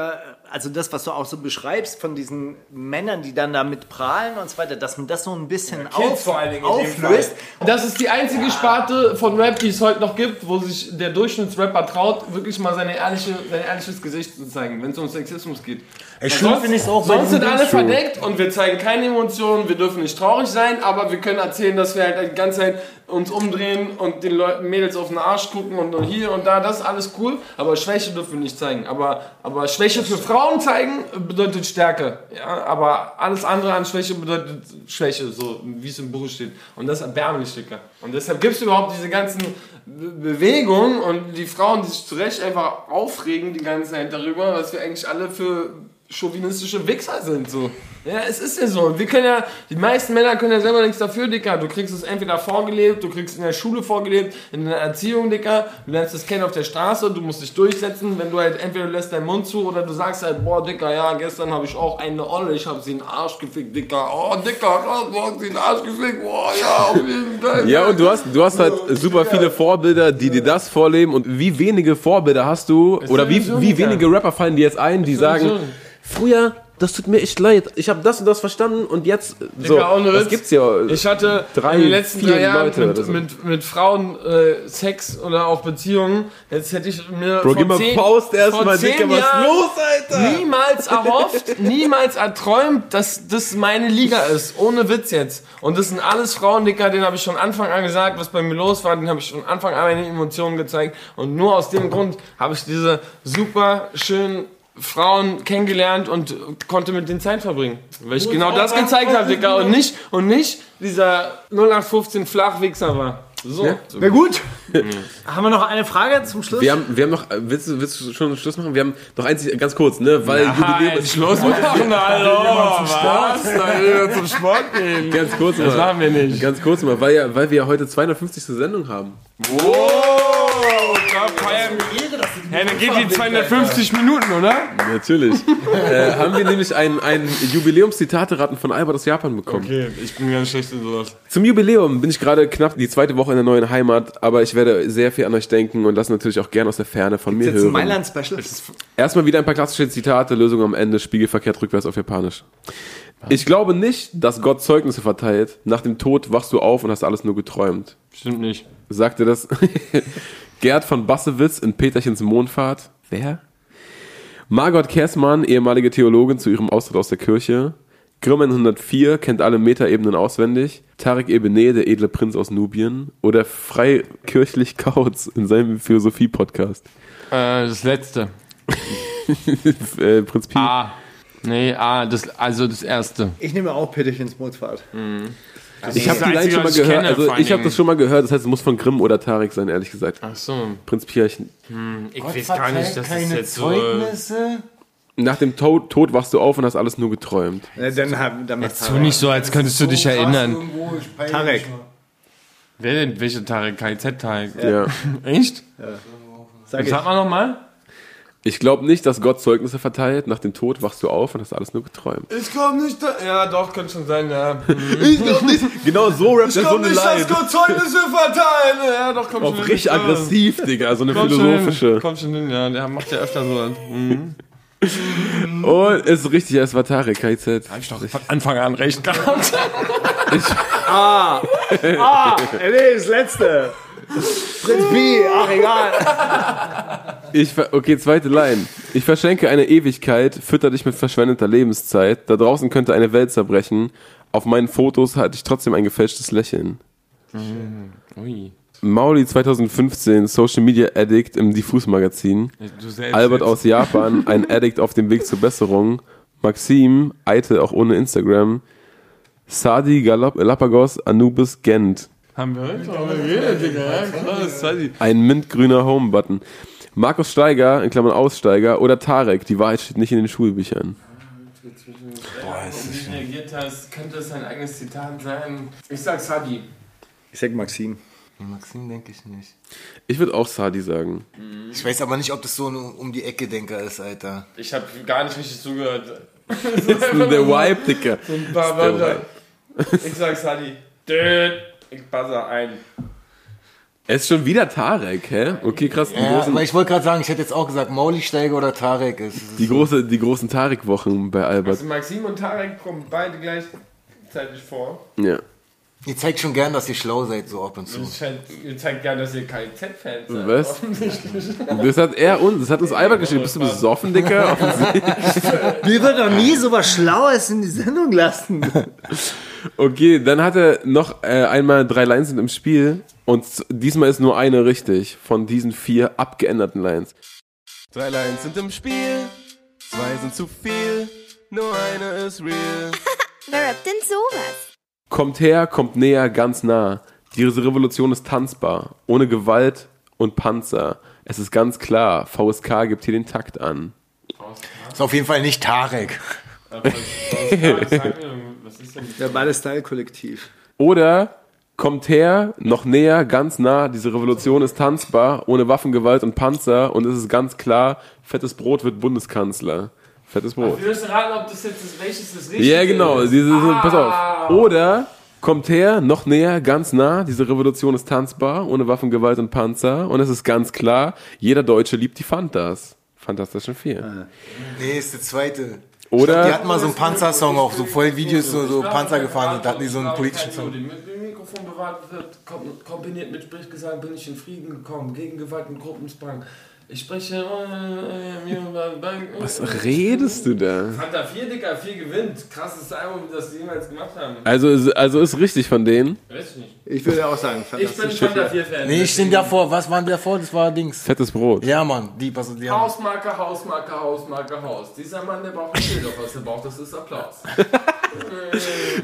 also das, was du auch so beschreibst von diesen Männern, die dann damit prahlen und so weiter, dass man das so ein bisschen Kids auf, auflöst. Das ist die einzige Sparte von Rap, die es heute noch gibt, wo sich der Durchschnittsrapper traut, wirklich mal seine ehrliche, sein ehrliches Gesicht zu zeigen, wenn es um Sexismus geht. Schlimm sonst ich's auch sonst sind alle verdeckt und wir zeigen keine Emotionen, wir dürfen nicht traurig sein, aber wir können erzählen, dass wir halt die ganze Zeit uns umdrehen und den Leuten Mädels auf den Arsch gucken und hier und da, das ist alles cool, aber Schwäche dürfen wir nicht zeigen. Aber, aber Schwäche für Frauen zeigen bedeutet Stärke. Ja? Aber alles andere an Schwäche bedeutet Schwäche, so wie es im Buch steht. Und das ist erbärmlich, Dicker. Und deshalb gibt es überhaupt diese ganzen Be- Bewegungen und die Frauen, die sich zu Recht einfach aufregen die ganze Zeit darüber, was wir eigentlich alle für chauvinistische Wichser sind, so. Ja, es ist ja so. Wir können ja, die meisten Männer können ja selber nichts dafür, Dicker. Du kriegst es entweder vorgelebt, du kriegst es in der Schule vorgelebt, in der Erziehung, Dicker. Du lernst es kennen auf der Straße, du musst dich durchsetzen, wenn du halt entweder du lässt deinen Mund zu oder du sagst halt, boah, Dicker, ja, gestern habe ich auch eine Olle, ich habe sie in den Arsch gefickt, Dicker. Oh, Dicker, du hast sie in den Arsch gefickt, boah, ja, auf jeden Fall. Ja, und du hast, du hast halt super viele Vorbilder, die dir das vorleben. Und wie wenige Vorbilder hast du, oder wie, wie wenige Rapper fallen dir jetzt ein, die sagen. Früher, das tut mir echt leid, ich habe das und das verstanden und jetzt, so, Digga, ohne das Witz. gibt's ja. Ich hatte Drei, in den letzten vier drei Jahren Leute mit, so. mit, mit Frauen äh, Sex oder auch Beziehungen. Jetzt hätte ich mir Bro, vor zehn, Faust erst vor mal, zehn Dicker, was Jahren los, Alter? Niemals erhofft, niemals erträumt, dass das meine Liga ist. Ohne Witz jetzt. Und das sind alles Frauen, Dicker, denen habe ich von Anfang an gesagt, was bei mir los war. Den habe ich von Anfang an meine Emotionen gezeigt. Und nur aus dem Grund habe ich diese super schönen Frauen kennengelernt und konnte mit denen Zeit verbringen. Weil ich genau das gezeigt habe, Dicker. Und nicht, und nicht dieser 0815 Flachwichser war. So. Na gut. Haben wir noch eine Frage zum Schluss? Wir haben, wir haben noch, willst du, willst du schon Schluss machen? Wir haben noch eins, ganz kurz, ne, weil Jubiläum ist, Schluss machen, hallo. Was? Da wir zum Sport gehen. ganz kurz Das mal, machen wir nicht. ganz kurz mal, weil, ja, weil wir ja heute 250. Sendung haben. Ja, dann geht die 250 Minuten, oder? Natürlich. äh, haben wir nämlich ein, ein Jubiläumszitate-Raten von Albert aus Japan bekommen. Okay, ich bin ganz schlecht in sowas. Zum Jubiläum bin ich gerade knapp die zweite Woche in der neuen Heimat, aber ich werde sehr viel an euch denken und das natürlich auch gerne aus der Ferne von mir Jetzt ein hören. Mailand-Special. Erstmal wieder ein paar klassische Zitate, Lösung am Ende, spiegelverkehrt rückwärts auf Japanisch. Ich glaube nicht, dass Gott Zeugnisse verteilt. Nach dem Tod wachst du auf und hast alles nur geträumt. Stimmt nicht. Sagte das Gerd von Bassewitz in Peterchens Mondfahrt. Wer? Margot Kessmann, ehemalige Theologin zu ihrem Austritt aus der Kirche. Grimmen 104 kennt alle Metaebenen auswendig. Tarek Ebene, der edle Prinz aus Nubien. Oder Freikirchlich Kautz in seinem Philosophie-Podcast. Äh, das letzte. äh, Prinz Pi. A. Nee, A, das, also das erste. Ich nehme auch Pittichens Mozart. ich habe das die Line schon mal gehört. kenne, also ich habe das schon mal gehört. Das heißt, es muss von Grimm oder Tarek sein, ehrlich gesagt. Ach so. Prinz Pi. Ich, Ich weiß gar nicht, dass das keine jetzt so. Zeugnisse. nach dem Tod, Tod wachst du auf und hast alles nur geträumt. Ja, dann haben damit Tu nicht so, als könntest du dich So krass erinnern. Tarek. Wer denn? Welche Tarek? KZ-Tarek? Ja. Echt? Sag ich. Sag mal nochmal. Ich glaube nicht, dass Gott Zeugnisse verteilt. Nach dem Tod wachst du auf und hast alles nur geträumt. Ich glaube nicht, da ja doch, könnte schon sein, ja. Ich glaube nicht. Genau so rappt er so eine Line. Gott Zeugnisse verteilen. Ja, doch, komm schon richtig hin. aggressiv, Digga. So eine Komm schon philosophische. hin. Komm schon hin, ja. Der macht ja öfter so. Mhm. Und es ist richtig, es war Tarek, KZ. Hab ich doch von Anfang an recht gehabt. Ah, nee, das letzte. Prinz Pi, ach egal. Ich, ver- okay, zweite Line. Ich verschenke eine Ewigkeit, fütter dich mit verschwendeter Lebenszeit. Da draußen könnte eine Welt zerbrechen. Auf meinen Fotos hatte ich trotzdem ein gefälschtes Lächeln. Ui. Mauli 2015, Social Media Addict im Diffus-Magazin. Du selbst Albert jetzt. aus Japan, ein Addict auf dem Weg zur Besserung. Maxim, Eitel auch ohne Instagram. Sadi Galap Galapagos Anubis Gent. Haben wir heute auch geredet, Digga. Ja, krass. Sadi. Ein mintgrüner Home-Button. Markus Steiger, in Klammern Aussteiger, oder Tarek, die Wahrheit steht nicht in den Schulbüchern. Boah, wie du reagiert hast, könnte es ein eigenes Zitat sein. Ich sag Sadi. Ich sag Maxim. Maxim denke ich nicht. Ich würde auch Sadi sagen. Ich weiß aber nicht, ob das so ein um die Ecke Denker ist, Alter. Ich habe gar nicht richtig zugehört. Der Vibe, Dicker. Ich sag Sadi. Död. Ich buzzer ein. Es ist schon wieder Tarek, hä? Okay, krass. Die, Ja, großen, aber ich wollte gerade sagen, ich hätte jetzt auch gesagt, Mauli Steiger oder Tarek. Es ist die, große, die großen Tarek-Wochen bei Albert. Also Maxim und Tarek kommen beide gleichzeitig vor. Ja. Ihr zeigt schon gern, dass ihr schlau seid, so ab und zu. Ihr zeigt gerne, dass ihr KZ-Fans seid. Was? Offensichtlich. Das hat er uns, das hat uns Albert geschrieben. Bist du besoffen, Dicker? Mir wird doch nie so was Schlaues in die Sendung lassen. Okay, dann hat er noch äh, einmal drei Lines sind im Spiel und diesmal ist nur eine richtig von diesen vier abgeänderten Lines. Drei Lines sind im Spiel, zwei sind zu viel, nur eine ist real. Wer rappt denn sowas? Kommt her, kommt näher, ganz nah. Diese Revolution ist tanzbar, ohne Gewalt und Panzer. Es ist ganz klar, VSK gibt hier den Takt an. Ist auf jeden Fall nicht Tarek. Denn Der Ballestyle-Kollektiv. Oder kommt her, noch näher, ganz nah. Diese Revolution ist tanzbar, ohne Waffengewalt und Panzer. Und es ist ganz klar, fettes Brot wird Bundeskanzler. Fettes Brot. Wir müssen raten, ob das jetzt das, welches das richtige Ja, genau. ist. Diese, Pass Ah. auf. Oder kommt her, noch näher, ganz nah. Diese Revolution ist tanzbar, ohne Waffengewalt und Panzer. Und es ist ganz klar, jeder Deutsche liebt die Fantas. Fantastischen Vier. Nee, ist der zweite. Oder- Die hatten mal so einen Panzersong auch, so voll Videos, so, so Panzer gefahren sind. Da hatten die so einen politischen Song. die mit dem Mikrofon bewahrt wird, kom- kombiniert mit Sprechgesang bin ich in Frieden gekommen, gegen Gewalt und Gruppenzwang. Ich spreche. Was redest du da? Fanta 4, Dicker, 4 gewinnt. Krasses Album, das die jemals gemacht haben. Also, ist- also ist richtig von denen. Weiß ich nicht. Ich würde auch sagen, Ich bin Fanta 4-Fan. Nee, ich stehe davor. Was waren wir davor? Das war Dings. Fettes Brot. Ja, Mann. Die, was, die haben. Hausmarke, Hausmarke, Hausmarke, Haus. Dieser Mann, der braucht ein Schild, auf was er braucht, das ist Applaus.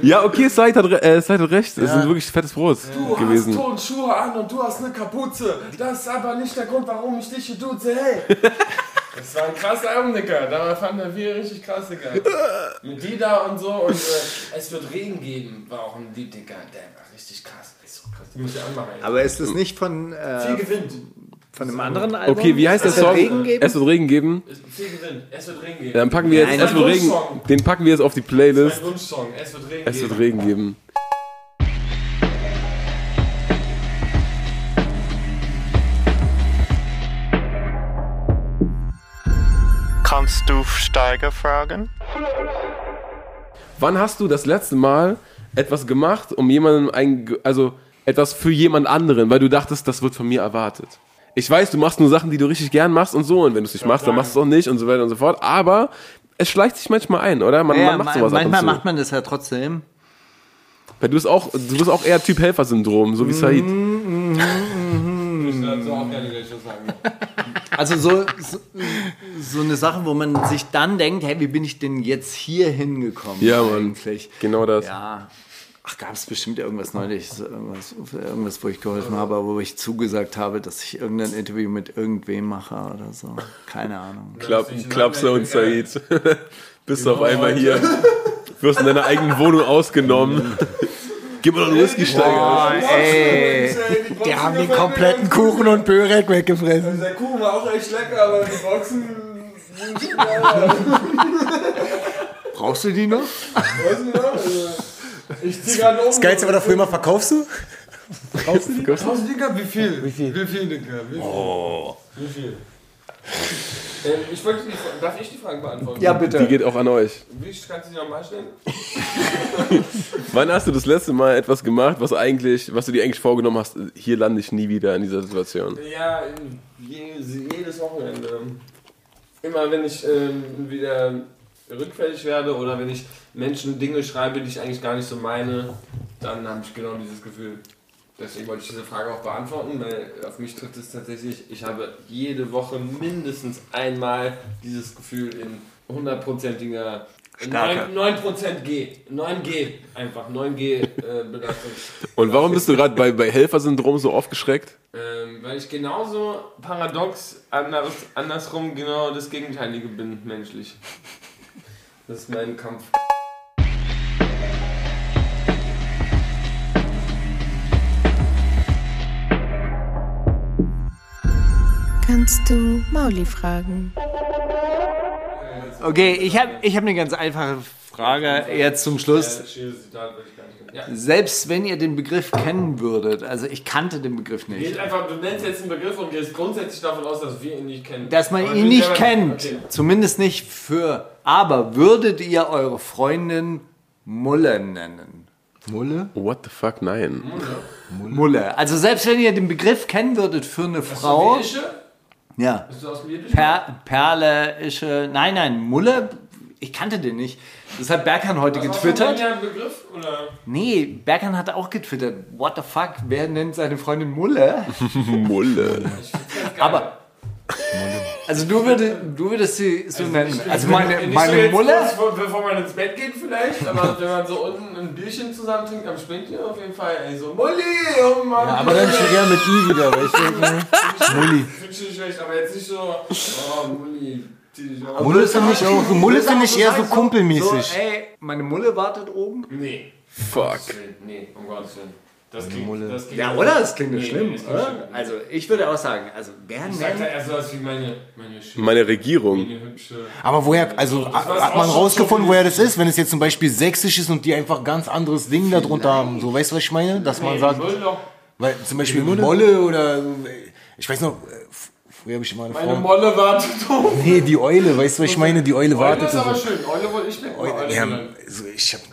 Ja, okay, Said hat, äh, Said hat recht. Es sind wirklich fettes Brot Du gewesen. hast Tonschuhe an und du hast eine Kapuze. Das ist aber nicht der Grund, warum ich dich hier duze. Hey! Das war ein krasser Album, Digga. Da fand er viel richtig krass, Digga. Mit Dida und so. Und äh, es wird Regen geben, war auch ein Lied, Digga. Der war richtig krass. Ist so krass. Die muss ich anmachen. ey. Aber ist das nicht von, Viel äh, gewinnt. Von einem anderen Album? Okay, wie heißt der Es wird Song? Regen geben? Es wird Regen geben. Viel gewinnt. Es wird Regen geben. Dann packen wir jetzt Nein, Es wird Regen. Den packen wir jetzt auf die Mein Playlist. Wunschsong. Es wird Regen Es geben. wird Regen geben. Kannst du Steiger fragen? Wann hast du das letzte Mal etwas gemacht, um jemandem ein, also etwas für jemand anderen, weil du dachtest, das wird von mir erwartet? Ich weiß, du machst nur Sachen, die du richtig gern machst und so, und wenn du es nicht machst, dann machst du es auch nicht und so weiter und so fort. Aber es schleicht sich manchmal ein, oder? Man, Ja, man macht ma- sowas ab manchmal und zu. macht man das ja trotzdem. Weil du bist auch, du bist auch eher Typ Helfersyndrom, so wie Said. Ich dazu auch gerne gleich was sagen. Also so, so, so eine Sache, wo man sich dann denkt, hey, wie bin ich denn jetzt hier hingekommen? Ja, Mann. Eigentlich? Genau das. Ja. Ach, gab es bestimmt irgendwas neulich, irgendwas, irgendwas, wo ich geholfen habe, wo ich zugesagt habe, dass ich irgendein Interview mit irgendwem mache oder so. Keine Ahnung. Klapp, Klapse und Said. Bist du auf einmal hier. Wirst in deiner eigenen Wohnung ausgenommen. Gib mir doch einen Whisky-Steiger. Ey, die haben den kompletten Kuchen und Börek weggefressen. Der Kuchen war auch echt lecker, aber die Boxen sind. Brauchst du die noch? Weißt du noch? Ich zieh gerade um. Das Geilste war da früher immer, verkaufst du? Tausend Dinger? Wie viel? Wie viel? Wie viel, Dinger? Wie viel? Oh. Wie viel? Ähm, ich wollte die, darf ich die Fragen beantworten? Ja, bitte. Die geht auch an euch. Wie kannst du die nochmal stellen? Wann hast du das letzte Mal etwas gemacht, was eigentlich, was du dir eigentlich vorgenommen hast, hier lande ich nie wieder in dieser Situation? Ja, je, jedes Wochenende. Immer wenn ich ähm, wieder rückfällig werde oder wenn ich Menschen Dinge schreibe, die ich eigentlich gar nicht so meine, dann habe ich genau dieses Gefühl. Deswegen wollte ich diese Frage auch beantworten, weil auf mich trifft es tatsächlich, ich habe jede Woche mindestens einmal dieses Gefühl in hundertprozentiger 9%, 9% G. 9G einfach. 9G äh, Belastung. Und warum bist du gerade bei, bei Helfersyndrom so aufgeschreckt? Ähm, weil ich genauso paradox anders, andersrum genau das Gegenteilige bin, menschlich. Das ist mein Kampf. Kannst du Mauli fragen? Okay, ich habe ich hab eine ganz einfache Frage jetzt zum Schluss. Selbst wenn ihr den Begriff kennen würdet, also ich kannte den Begriff nicht, Geht einfach, du nennst jetzt einen Begriff und gehst grundsätzlich davon aus, dass wir ihn nicht kennen. dass man Aber ihn nicht kennt, Okay. zumindest nicht für, aber würdet ihr eure Freundin Mulle nennen? Mulle? What the fuck, nein. Mulle. Also selbst wenn ihr den Begriff kennen würdet für eine Frau, Bist du Ische? Ja, Bist du aus dem Jiddischen? per, Perle, Ische, nein, nein, Mulle, ich kannte den nicht. Das hat Berkan heute Was getwittert. Hast du einen Begriff? Oder? Nee, Berkan hat auch getwittert. What the fuck, wer nennt seine Freundin Mulle? Mulle. Aber. Also du würdest, du würdest sie so nennen. Also meine, Nicht so meine jetzt Mulle. kurz vor- bevor man ins Bett geht vielleicht, aber wenn man so unten ein Bierchen zusammen trinkt am Spätchen auf jeden Fall, ey, so Mulli, oh Mann. Aber dann schon gerne mit I wieder, weißt du? Mulli. Finde ich nicht schlecht, aber jetzt nicht so, oh Mulli. Mulle ist für mich auch, Mulle finde ich eher so So, kumpelmäßig. ey, meine Mulle wartet oben. Nee, Fuck. nee, um Gottes Willen. Das klingt, Mulle. das klingt Ja, oder? Das klingt Nee, nicht schlimm, nee, oder? schlimm. Also ich würde auch sagen, also wer Ich sag da nennt... eher sowas wie meine, meine schöne, Meine Regierung. meine hübsche. Aber woher, also hat man rausgefunden, so woher das ist, wenn es jetzt zum Beispiel sächsisch ist und die einfach ganz anderes Ding darunter haben. So, weißt du, was ich meine? Dass man Nee, sagt, Mulle doch. weil zum Beispiel Molle oder, so, ich weiß noch, äh, früher habe ich immer eine Meine Frau. Molle wartet auf. Nee, die Eule, weißt du, was ich meine? Die Eule Eule wartet. ist aber so. schön. Eule wollte ich mit. Eule, Eule genannt. so, ich hab, die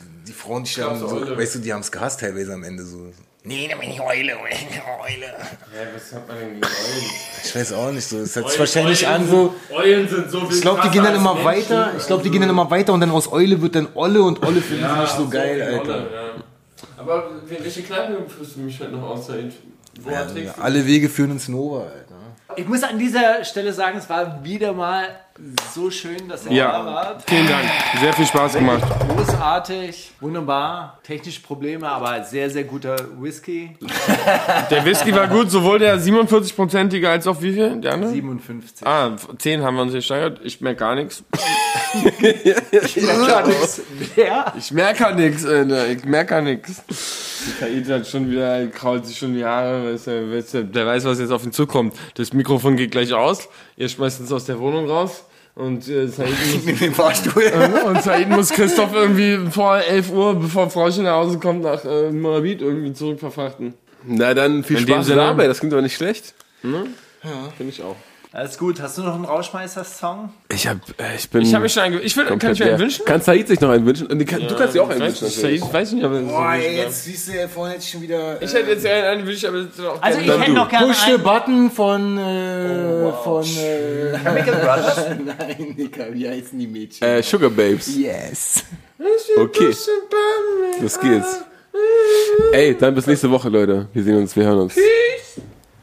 Frauen, die sterben so, Eule. weißt du, die haben es gehasst teilweise am Ende so. Nee, dann bin ich Eule, Eule. Ja, was hat man denn gegen Eulen? Ich weiß auch nicht so. Es hört sich wahrscheinlich Eulen an so. sind- Eulen sind so viel Ich glaube, die gehen dann immer Menschen. weiter. Ich glaube, die gehen dann immer weiter und dann aus Eule wird dann Olle und Olle finden sie nicht so geil, Olle, Alter. ja. Aber welche Kneipe führst du mich halt noch aus? Wo Ja, alle Wege führen ins Nova, Alter. Ich muss an dieser Stelle sagen, es war wieder mal so schön, dass ihr Ja. da wart. Vielen Dank. Sehr viel Spaß gemacht. Großartig, wunderbar, technische Probleme, aber sehr, sehr guter Whisky. Der Whisky war gut, sowohl der 47-prozentige als auch wie viel? Der andere? 57. Ah, 10 haben wir uns gesteigert. Ich merke gar nichts. Ja. Ich merke gar nichts, Alter. Ich merke gar nichts. Die KI hat schon wieder, kraut sich schon die Haare. Der weiß, was jetzt auf ihn zukommt. Das Mikrofon geht gleich aus. Ihr schmeißt uns aus der Wohnung raus. Und äh, Said muss, Mit dem Fahrstuhl. und Said muss Christoph irgendwie vor 11 Uhr, bevor Frauchen nach Hause kommt, nach äh, Moabit irgendwie zurückverfrachten. Na dann viel In Spaß Sinne- dabei, das klingt aber nicht schlecht. Ja, finde ich auch. Alles gut. Hast du noch einen Rauschmeister-Song? Ich hab, äh, ich bin. Ich habe mich schon einen, ich will, kann ich mir einen wünschen? Kann Said sich noch einen wünschen? Und die kann, du kannst dir auch einen wünschen. Said, weiß nicht, ob er Boah, ey, jetzt siehst du, vorhin hätte ich schon wieder. Ich hätte jetzt einen, einen wünsche, aber das ist auch Also ich hätte noch gerne Push the. Button von, äh, von, äh, Chemical Brothers. nein, Digga, wie heißen die Mädchen? Äh, Sugar Babes. Yes. Okay, los geht's. Ey, dann bis nächste Woche, Leute. Wir sehen uns, wir hören uns.